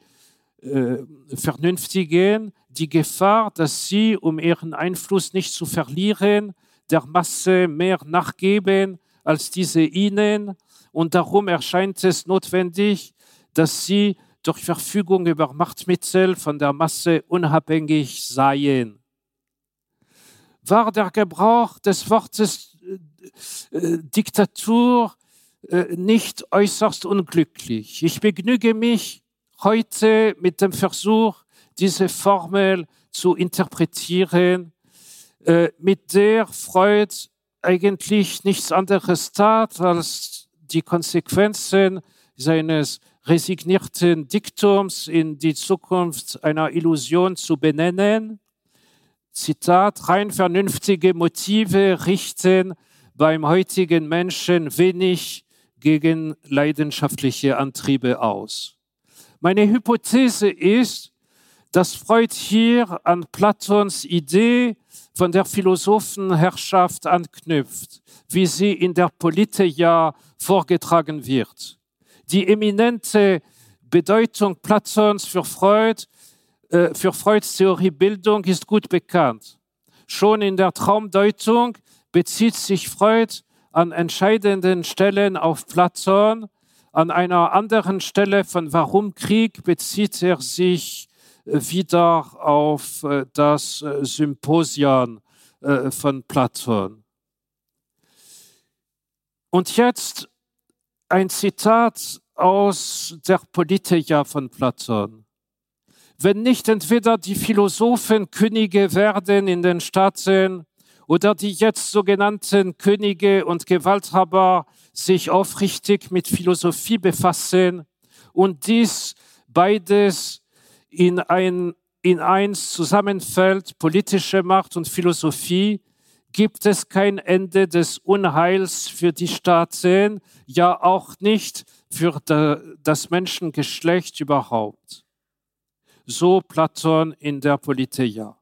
Speaker 3: äh, Vernünftigen, die Gefahr, dass sie, um ihren Einfluss nicht zu verlieren, der Masse mehr nachgeben als diese ihnen. Und darum erscheint es notwendig, dass sie durch Verfügung über Machtmittel von der Masse unabhängig seien. War der Gebrauch des Wortes äh, äh, Diktatur äh, nicht äußerst unglücklich? Ich begnüge mich heute mit dem Versuch, diese Formel zu interpretieren, äh, mit der Freud eigentlich nichts anderes tat, als die Konsequenzen seines resignierten Diktums in die Zukunft einer Illusion zu benennen. Zitat, rein vernünftige Motive richten beim heutigen Menschen wenig gegen leidenschaftliche Antriebe aus. Meine Hypothese ist, dass Freud hier an Platons Idee von der Philosophenherrschaft anknüpft, wie sie in der Politeia vorgetragen wird. Die eminente Bedeutung Platons für Freud, äh, für Freuds Theoriebildung ist gut bekannt. Schon in der Traumdeutung bezieht sich Freud an entscheidenden Stellen auf Platon. An einer anderen Stelle von Warum Krieg bezieht er sich wieder auf äh, das äh, Symposion von Platon. Und jetzt ein Zitat aus der Politeia von Platon. Wenn nicht entweder die Philosophen Könige werden in den Staaten oder die jetzt sogenannten Könige und Gewalthaber sich aufrichtig mit Philosophie befassen und dies beides in ein in eins zusammenfällt, politische Macht und Philosophie, gibt es kein Ende des Unheils für die Staaten, ja auch nicht für das Menschengeschlecht überhaupt. So Platon in der Politeia.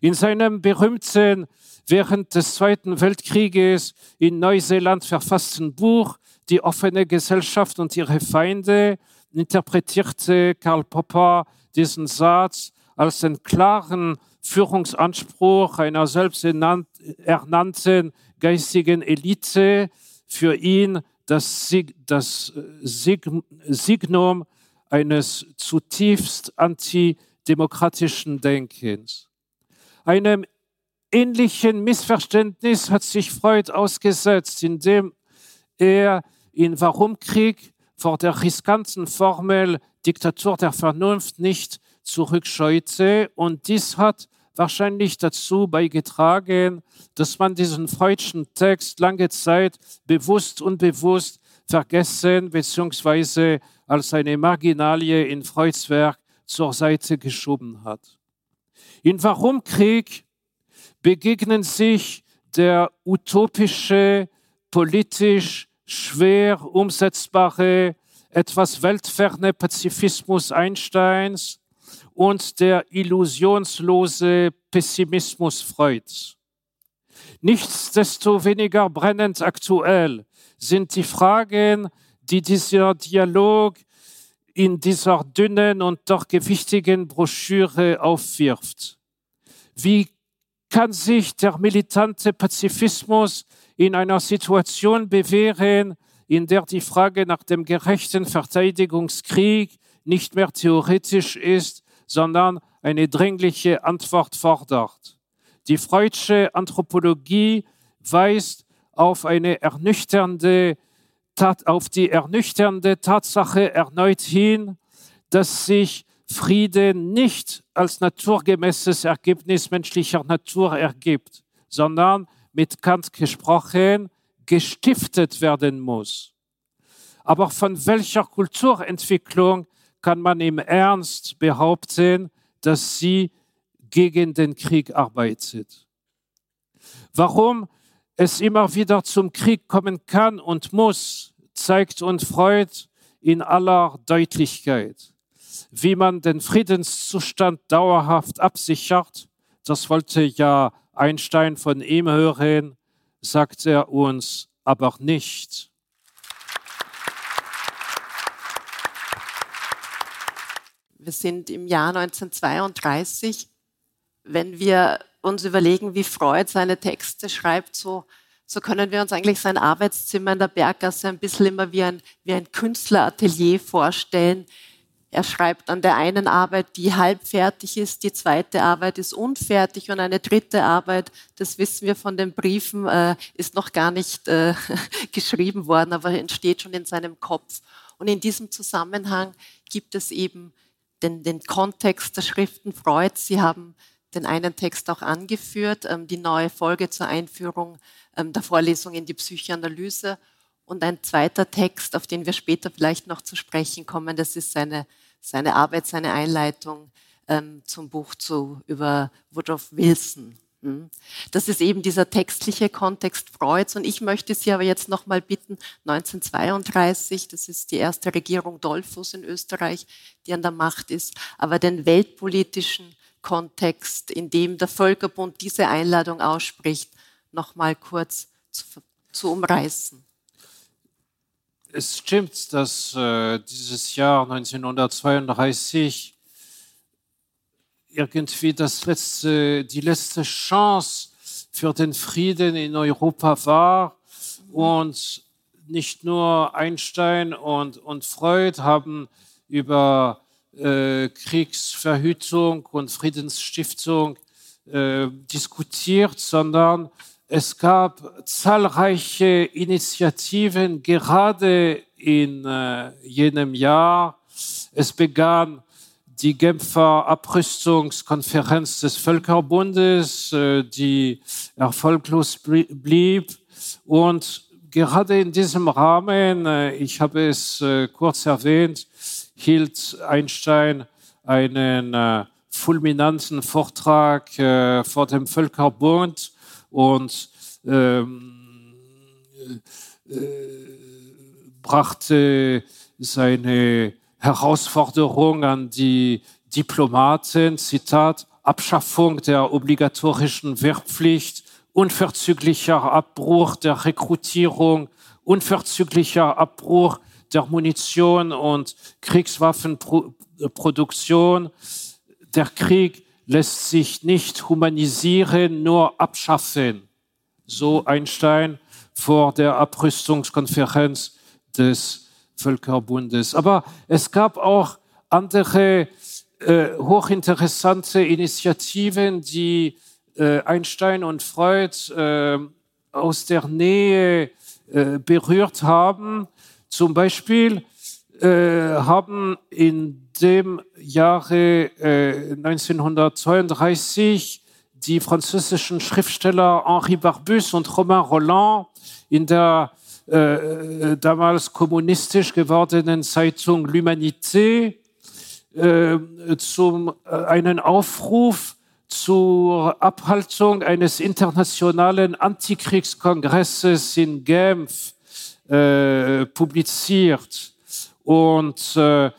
Speaker 3: In seinem berühmten während des Zweiten Weltkrieges in Neuseeland verfassten Buch Die offene Gesellschaft und ihre Feinde interpretierte Karl Popper diesen Satz als den klaren Führungsanspruch einer selbsternannten geistigen Elite für ihn das, Sig das Sig Signum eines zutiefst antidemokratischen Denkens. Einem ähnlichen Missverständnis hat sich Freud ausgesetzt, indem er in Warum Krieg vor der riskanten Formel Diktatur der Vernunft nicht zurückscheute. Und dies hat wahrscheinlich dazu beigetragen, dass man diesen freudschen Text lange Zeit bewusst und bewusst vergessen bzw. als eine Marginalie in Freuds Werk zur Seite geschoben hat. In Warum Krieg begegnen sich der utopische, politisch schwer umsetzbare etwas weltferne Pazifismus Einsteins und der illusionslose Pessimismus Freuds. Nichtsdestoweniger brennend aktuell sind die Fragen, die dieser Dialog in dieser dünnen und doch gewichtigen Broschüre aufwirft. Wie kann sich der militante Pazifismus in einer Situation bewähren, in der die Frage nach dem gerechten Verteidigungskrieg nicht mehr theoretisch ist, sondern eine dringliche Antwort fordert. Die Freudsche Anthropologie weist auf eine ernüchternde auf die ernüchternde Tatsache erneut hin, dass sich Frieden nicht als naturgemäßes Ergebnis menschlicher Natur ergibt, sondern mit Kant gesprochen, gestiftet werden muss. Aber von welcher Kulturentwicklung kann man im Ernst behaupten, dass sie gegen den Krieg arbeitet? Warum es immer wieder zum Krieg kommen kann und muss, zeigt uns Freud in aller Deutlichkeit. Wie man den Friedenszustand dauerhaft absichert, das wollte ja Einstein von ihm hören, sagt er uns aber nicht.
Speaker 4: Wir sind im Jahr 1932. Wenn wir uns überlegen, wie Freud seine Texte schreibt, so, so können wir uns eigentlich sein Arbeitszimmer in der Berggasse ein bisschen immer wie ein, wie ein Künstleratelier vorstellen, er schreibt an der einen Arbeit, die halb fertig ist, die zweite Arbeit ist unfertig und eine dritte Arbeit, das wissen wir von den Briefen, äh, ist noch gar nicht äh, geschrieben worden, aber entsteht schon in seinem Kopf. Und in diesem Zusammenhang gibt es eben den, den Kontext der Schriften Freuds. Sie haben den einen Text auch angeführt, ähm, die neue Folge zur Einführung ähm, der Vorlesung in die Psychoanalyse. Und ein zweiter Text, auf den wir später vielleicht noch zu sprechen kommen, das ist seine, seine Arbeit, seine Einleitung ähm, zum Buch zu, über Woodrow Wilson. Hm. Das ist eben dieser textliche Kontext Freuds. Und ich möchte Sie aber jetzt nochmal bitten, 1932, das ist die erste Regierung Dollfuß in Österreich, die an der Macht ist, aber den weltpolitischen Kontext, in dem der Völkerbund diese Einladung ausspricht, nochmal kurz zu, zu umreißen.
Speaker 3: Es stimmt, dass äh, dieses Jahr 1932 irgendwie das letzte, die letzte Chance für den Frieden in Europa war. Und nicht nur Einstein und, und Freud haben über äh, Kriegsverhütung und Friedensstiftung äh, diskutiert, sondern es gab zahlreiche Initiativen, gerade in äh, jenem Jahr. Es begann die Genfer Abrüstungskonferenz des Völkerbundes, äh, die erfolglos blieb. Und gerade in diesem Rahmen, äh, ich habe es äh, kurz erwähnt, hielt Einstein einen fulminanten Vortrag vor dem Völkerbund und ähm, brachte seine Herausforderung an die Diplomaten, Zitat, Abschaffung der obligatorischen Wehrpflicht, unverzüglicher Abbruch der Rekrutierung, unverzüglicher Abbruch der Munition und Kriegswaffenproduktion. Der Krieg lässt sich nicht humanisieren, nur abschaffen. So Einstein vor der Abrüstungskonferenz des Völkerbundes. Aber es gab auch andere äh, hochinteressante Initiativen, die äh, Einstein und Freud äh, aus der Nähe äh, berührt haben. Zum Beispiel äh, haben in dem Jahre 1932 äh, die französischen Schriftsteller Henri Barbus und Romain Roland in der äh, damals kommunistisch gewordenen Zeitung L'Humanité äh, zum äh, einen Aufruf zur Abhaltung eines internationalen Antikriegskongresses in Genf äh, publiziert. Und äh,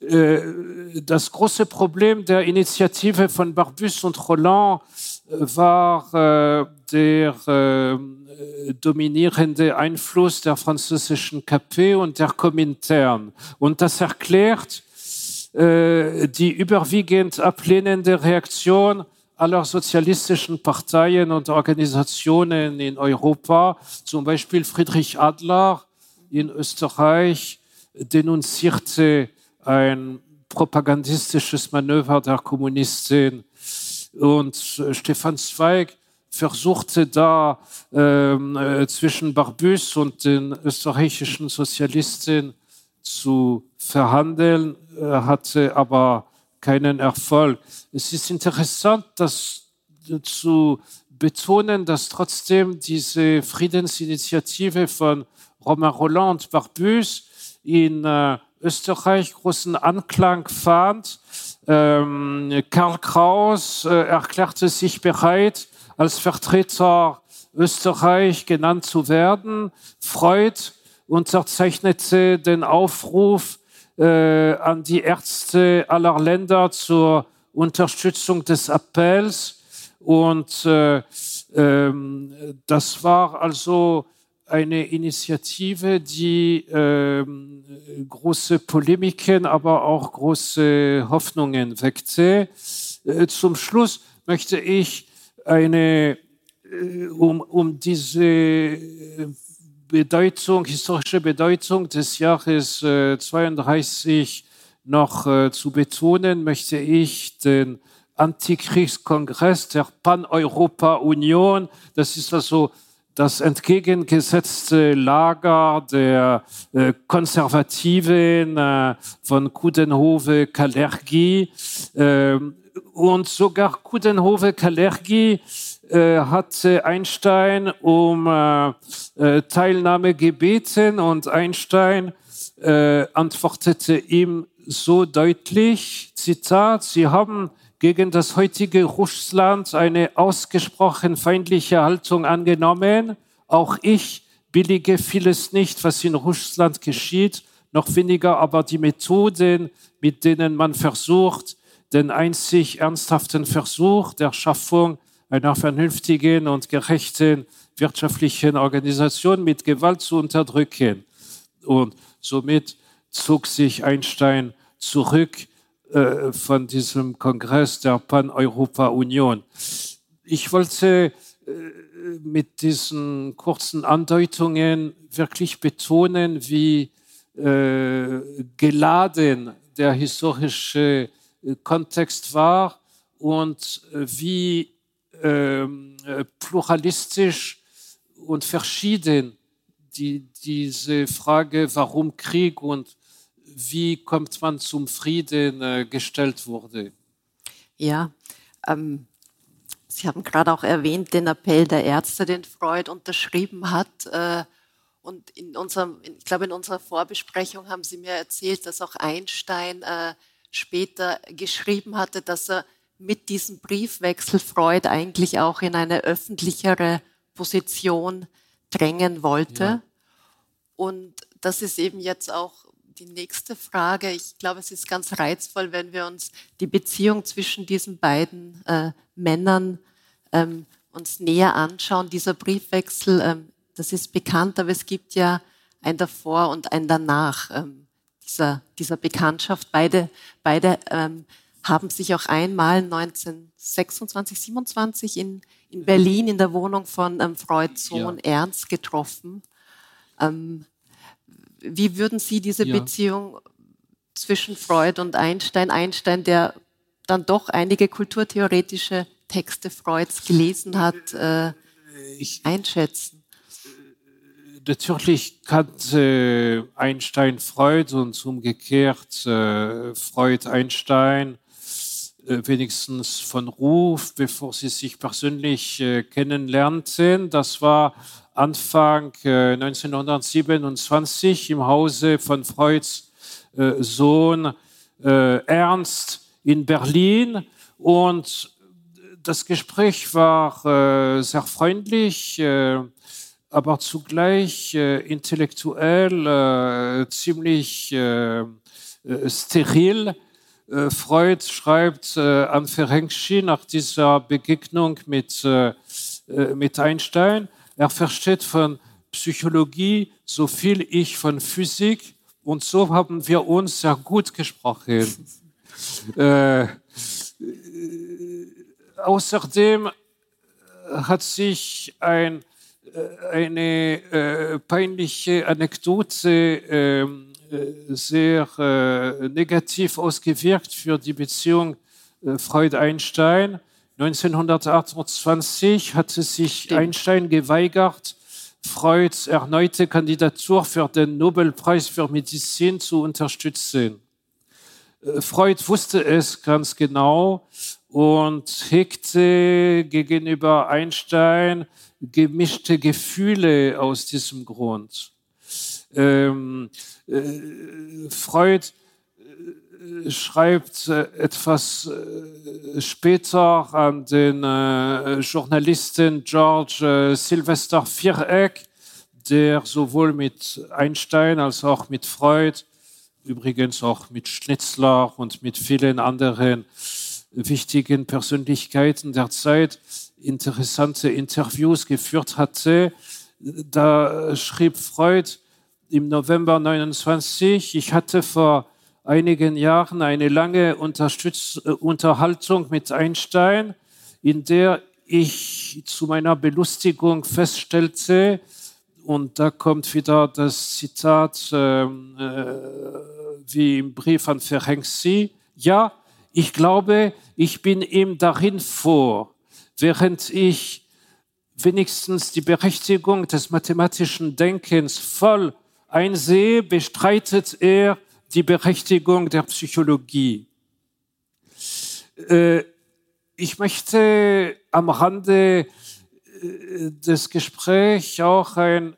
Speaker 3: äh, das große Problem der Initiative von Barbus und Roland war der dominierende Einfluss der französischen KP und der Komintern. Und das erklärt äh, die überwiegend ablehnende Reaktion aller sozialistischen Parteien und Organisationen in Europa. Zum Beispiel Friedrich Adler in Österreich denunzierte ein propagandistisches Manöver der Kommunisten und Stefan Zweig versuchte da ähm, äh, zwischen Barbus und den österreichischen Sozialisten zu verhandeln, äh, hatte aber keinen Erfolg. Es ist interessant, das zu betonen, dass trotzdem diese Friedensinitiative von Romain Roland und Barbus in äh, Österreich großen Anklang fand. Ähm, Karl Kraus äh, erklärte sich bereit, als Vertreter Österreich genannt zu werden. Freud unterzeichnete den Aufruf äh, an die Ärzte aller Länder zur Unterstützung des Appells. Und äh, ähm, das war also eine Initiative, die äh, große Polemiken, aber auch große Hoffnungen weckte. Äh, zum Schluss möchte ich eine, äh, um, um diese äh, Bedeutung, historische Bedeutung des Jahres äh, 32 noch äh, zu betonen, möchte ich den Antikriegskongress der Pan-Europa-Union, das ist also das entgegengesetzte Lager der äh, Konservativen äh, von Coudenhove Kalergi äh, und sogar Coudenhove Kalergi äh, hat Einstein um äh, äh, Teilnahme gebeten und Einstein äh, antwortete ihm so deutlich, Zitat, Sie haben gegen das heutige Russland eine ausgesprochen feindliche Haltung angenommen. Auch ich billige vieles nicht, was in Russland geschieht, noch weniger aber die Methoden, mit denen man versucht, den einzig ernsthaften Versuch der Schaffung einer vernünftigen und gerechten wirtschaftlichen Organisation mit Gewalt zu unterdrücken. Und somit zog sich Einstein zurück äh, von diesem Kongress der Pan-Europa-Union. Ich wollte äh, mit diesen kurzen Andeutungen wirklich betonen, wie äh, geladen der historische Kontext war und wie ähm, pluralistisch und verschieden die, diese Frage, warum Krieg und wie kommt man zum Frieden, äh, gestellt wurde.
Speaker 4: Ja, ähm, Sie haben gerade auch erwähnt den Appell der Ärzte, den Freud unterschrieben hat. Äh, und in unserem, ich glaube, in unserer Vorbesprechung haben Sie mir erzählt, dass auch Einstein äh, später geschrieben hatte, dass er mit diesem Briefwechsel Freud eigentlich auch in eine öffentlichere Position drängen wollte. Ja. Und das ist eben jetzt auch die nächste Frage. Ich glaube, es ist ganz reizvoll, wenn wir uns die Beziehung zwischen diesen beiden äh, Männern ähm, uns näher anschauen. Dieser Briefwechsel, ähm, das ist bekannt, aber es gibt ja ein davor und ein danach ähm, dieser, dieser Bekanntschaft. Beide, beide ähm, haben sich auch einmal 1926, 27 in, in Berlin in der Wohnung von ähm, Freuds Sohn ja. Ernst getroffen. Ähm, wie würden Sie diese ja. Beziehung zwischen Freud und Einstein, Einstein, der dann doch einige kulturtheoretische Texte Freuds gelesen hat, äh, ich, einschätzen?
Speaker 3: Natürlich kannte Einstein Freud und umgekehrt äh, Freud Einstein äh, wenigstens von Ruf, bevor sie sich persönlich äh, kennenlernten. Das war Anfang 1927 äh, im Hause von Freuds äh, Sohn äh, Ernst in Berlin. Und das Gespräch war sehr freundlich, aber zugleich intellektuell ziemlich steril. Freud schreibt an Ferenczi nach dieser Begegnung mit, mit Einstein, er versteht von Psychologie so viel ich von Physik und so haben wir uns sehr gut gesprochen. äh, außerdem hat sich ein, äh, eine äh, peinliche Anekdote ähm, äh, sehr äh, negativ ausgewirkt für die Beziehung äh, Freud-Einstein. 1928 hatte sich Stimmt. Einstein geweigert, Freuds erneute Kandidatur für den Nobelpreis für Medizin zu unterstützen. Äh, Freud wusste es ganz genau und hegte gegenüber Einstein gemischte Gefühle aus diesem Grund. Ähm, äh, Freud schreibt äh, etwas äh, später an den äh, Journalisten George Sylvester Viereck, der sowohl mit Einstein als auch mit Freud, übrigens auch mit Schnitzler und mit vielen anderen wichtigen Persönlichkeiten der Zeit interessante Interviews geführt hatte. Da schrieb Freud im November 29, ich hatte vor einigen Jahren eine lange Unterstütz äh, Unterhaltung mit Einstein, in der ich zu meiner Belustigung feststellte, und da kommt wieder das Zitat ähm, äh, wie im Brief an Ferenczi, ja, ich glaube, ich bin ihm darin vor, während ich wenigstens die Berechtigung des mathematischen Denkens voll einsehe, bestreitet er die Berechtigung der Psychologie. Äh, ich möchte am Rande äh, des Gesprächs auch ein,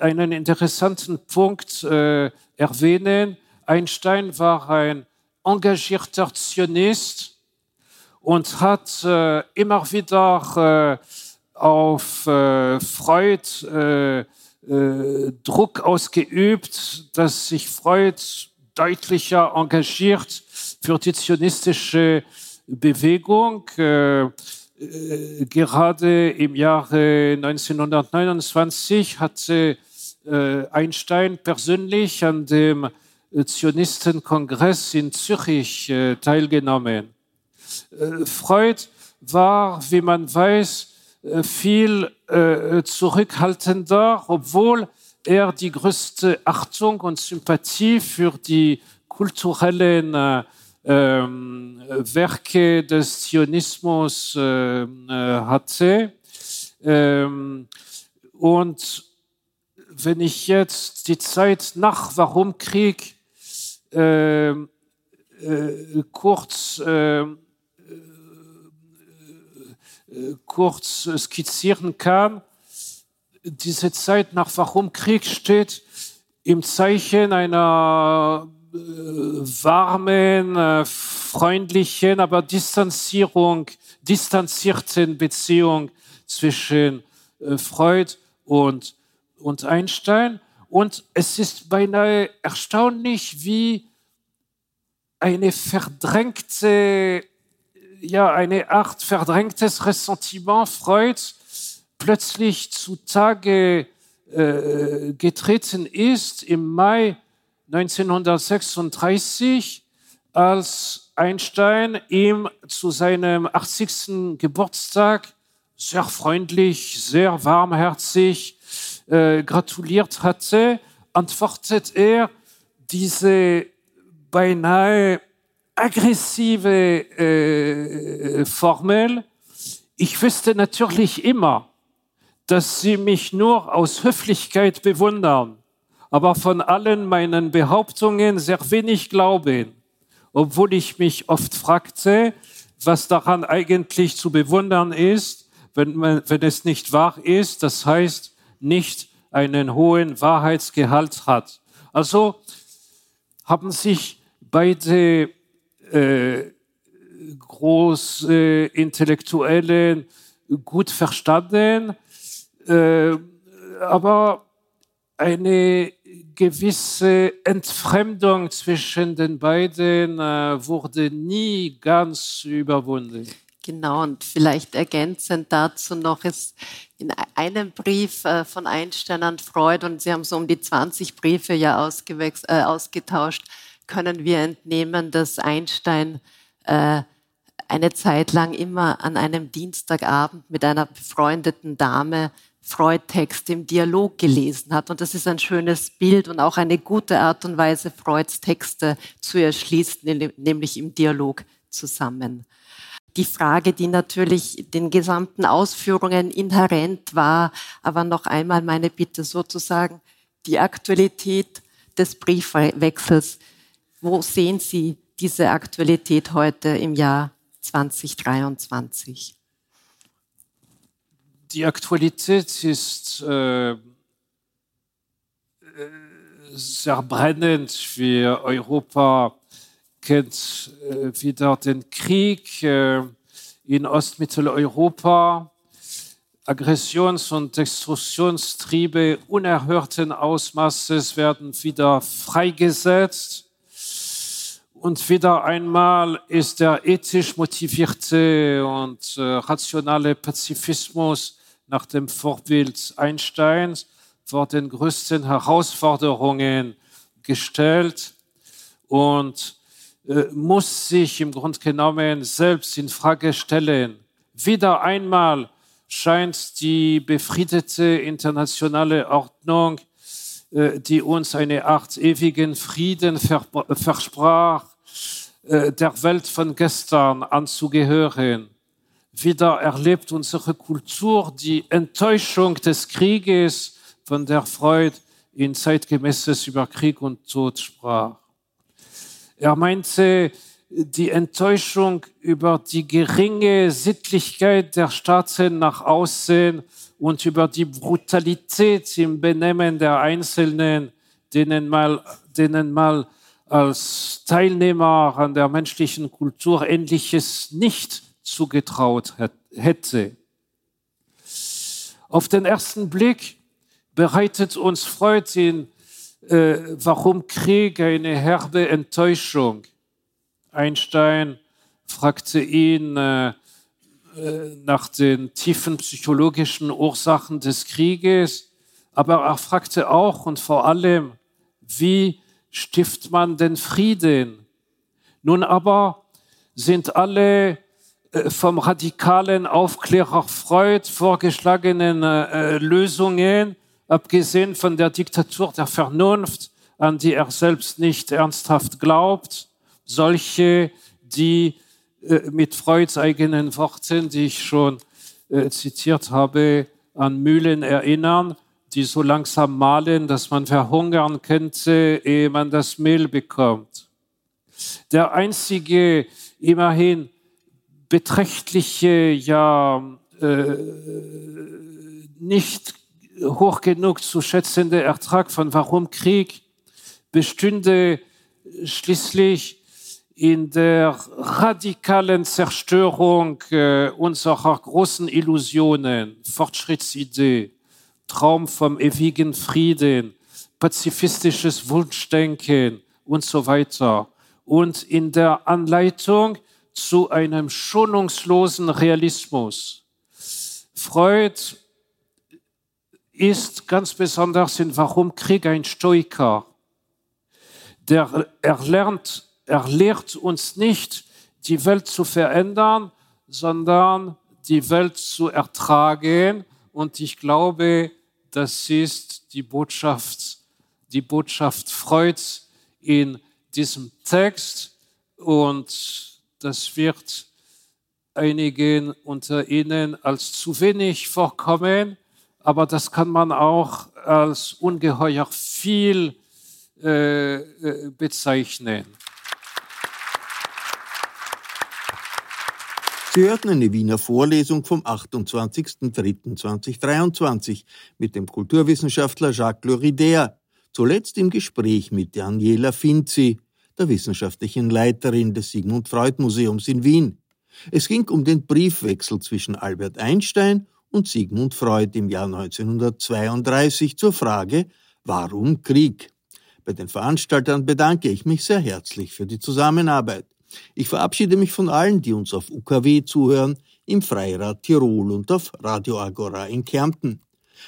Speaker 3: einen interessanten Punkt äh, erwähnen. Einstein war ein engagierter Zionist und hat immer wieder auf Freud äh, Druck ausgeübt, dass sich Freud deutlicher engagiert für die zionistische Bewegung. Äh, äh, gerade im Jahre 1929 hatte Einstein persönlich an dem Zionistenkongress in Zürich teilgenommen. Freud war, wie man weiß, viel äh, zurückhaltender, obwohl er die größte Achtung und Sympathie für die kulturellen äh, ähm, Werke des Zionismus äh, hatte. Ähm, und wenn ich jetzt die Zeit nach Warum Krieg äh, äh, kurz, äh, äh, kurz skizzieren kann, diese Zeit nach Warum Krieg steht im Zeichen einer äh, warmen, äh, freundlichen, aber Distanzierung, distanzierten Beziehung zwischen äh, Freud und, und Einstein. Und es ist beinahe erstaunlich, wie eine verdrängte, ja, eine Art verdrängtes Ressentiment Freuds plötzlich zutage äh, getreten ist im Mai 1936, als Einstein ihm zu seinem 80. Geburtstag sehr freundlich, sehr warmherzig äh, gratuliert hatte, antwortet er diese beinahe aggressive äh, Formel. Ich wüsste natürlich immer, dass Sie mich nur aus Höflichkeit bewundern, aber von allen meinen Behauptungen sehr wenig glauben, obwohl ich mich oft fragte, was daran eigentlich zu bewundern ist, wenn, man, wenn es nicht wahr ist, das heißt nicht einen hohen Wahrheitsgehalt hat. Also haben sich beide äh, große Intellektuellen gut verstanden, äh, aber eine gewisse Entfremdung zwischen den beiden äh, wurde nie ganz überwunden.
Speaker 4: Genau, und vielleicht ergänzend dazu noch ist in einem Brief äh, von Einstein an Freud, und Sie haben so um die 20 Briefe ja äh, ausgetauscht, können wir entnehmen, dass Einstein äh, eine Zeit lang immer an einem Dienstagabend mit einer befreundeten Dame Freud-Texte im Dialog gelesen hat. Und das ist ein schönes Bild und auch eine gute Art und Weise, Freuds Texte zu erschließen, nämlich im Dialog zusammen. Die Frage, die natürlich den gesamten Ausführungen inhärent war, aber noch einmal meine Bitte sozusagen, die Aktualität des Briefwechsels. Wo sehen Sie diese Aktualität heute im Jahr 2023?
Speaker 3: die Aktualität ist äh, sehr brennend. Wie Europa kennt äh, wieder den Krieg äh, in Ostmitteleuropa. Aggressions- und Destruktionstriebe unerhörten Ausmaßes werden wieder freigesetzt. Und wieder einmal ist der ethisch motivierte und äh, rationale Pazifismus nach dem Vorbild Einsteins vor den größten Herausforderungen gestellt und äh, muss sich im Grunde genommen selbst in Frage stellen. Wieder einmal scheint die befriedete internationale Ordnung, äh, die uns eine Art ewigen Frieden versprach, der Welt von gestern anzugehören wieder erlebt unsere Kultur die Enttäuschung des Krieges, von der Freud in zeitgemäßes über Krieg und Tod sprach. Er meinte die Enttäuschung über die geringe Sittlichkeit der Staaten nach außen und über die Brutalität im Benehmen der Einzelnen, denen mal, denen mal als Teilnehmer an der menschlichen Kultur Ähnliches nicht zugetraut hätte. Auf den ersten Blick bereitet uns Freud in äh, Warum Krieg eine herbe Enttäuschung. Einstein fragte ihn äh, äh, nach den tiefen psychologischen Ursachen des Krieges, aber er fragte auch und vor allem, wie stiftet man den Frieden? Nun aber sind alle äh, vom radikalen Aufklärer Freud vorgeschlagenen äh, Lösungen, abgesehen von der Diktatur der Vernunft, an die er selbst nicht ernsthaft glaubt, solche, die äh, mit Freuds eigenen Worten, die ich schon äh, zitiert habe, an Mühlen erinnern, die so langsam malen, dass man verhungern könnte, ehe man das Mehl bekommt. Der einzige, immerhin beträchtliche, ja, äh, nicht hoch genug zu schätzende Ertrag von Warum Krieg bestünde schließlich in der radikalen Zerstörung äh, unserer großen Illusionen, Fortschrittsidee, Traum vom ewigen Frieden, pazifistisches Wunschdenken und so weiter. Und in der Anleitung zu einem schonungslosen Realismus. Freud ist ganz besonders in Warum Krieg ein Stoiker. Der, er, lernt, er lehrt uns nicht, die Welt zu verändern, sondern die Welt zu ertragen. Und ich glaube, das ist die Botschaft, die Botschaft Freuds in diesem Text. Und das wird einigen unter Ihnen als zu wenig vorkommen, aber das kann man auch als ungeheuer viel äh, äh bezeichnen.
Speaker 2: Sie hörten eine Wiener Vorlesung vom 28.03.2023 mit dem Kulturwissenschaftler Jacques Loridaire, zuletzt im Gespräch mit Daniela Finzi, der wissenschaftlichen Leiterin des Sigmund Freud Museums in Wien. Es ging um den Briefwechsel zwischen Albert Einstein und Sigmund Freud im Jahr 1932 zur Frage, warum Krieg? Bei den Veranstaltern bedanke ich mich sehr herzlich für die Zusammenarbeit. Ich verabschiede mich von allen, die uns auf UKW zuhören, im Freirad Tirol und auf Radio Agora in Kärnten.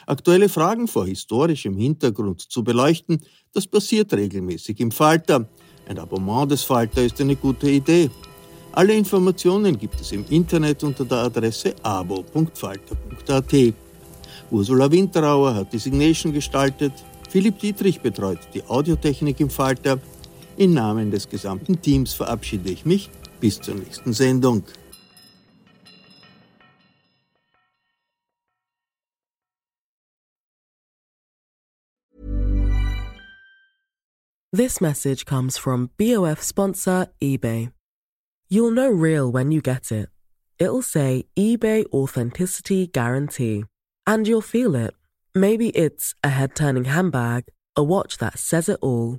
Speaker 2: Aktuelle Fragen vor historischem Hintergrund zu beleuchten, das passiert regelmäßig im Falter. Ein Abonnement des Falter ist eine gute Idee. Alle Informationen gibt es im Internet unter der Adresse abo.falter.at. Ursula Winterauer hat die Signation gestaltet, Philipp Dietrich betreut die Audiotechnik im Falter im Namen des gesamten Teams verabschiede ich mich. Bis zur nächsten Sendung.
Speaker 5: This message comes from BOF sponsor eBay. You'll know real when you get it. It'll say eBay Authenticity Guarantee. And you'll feel it. Maybe it's a head turning handbag, a watch that says it all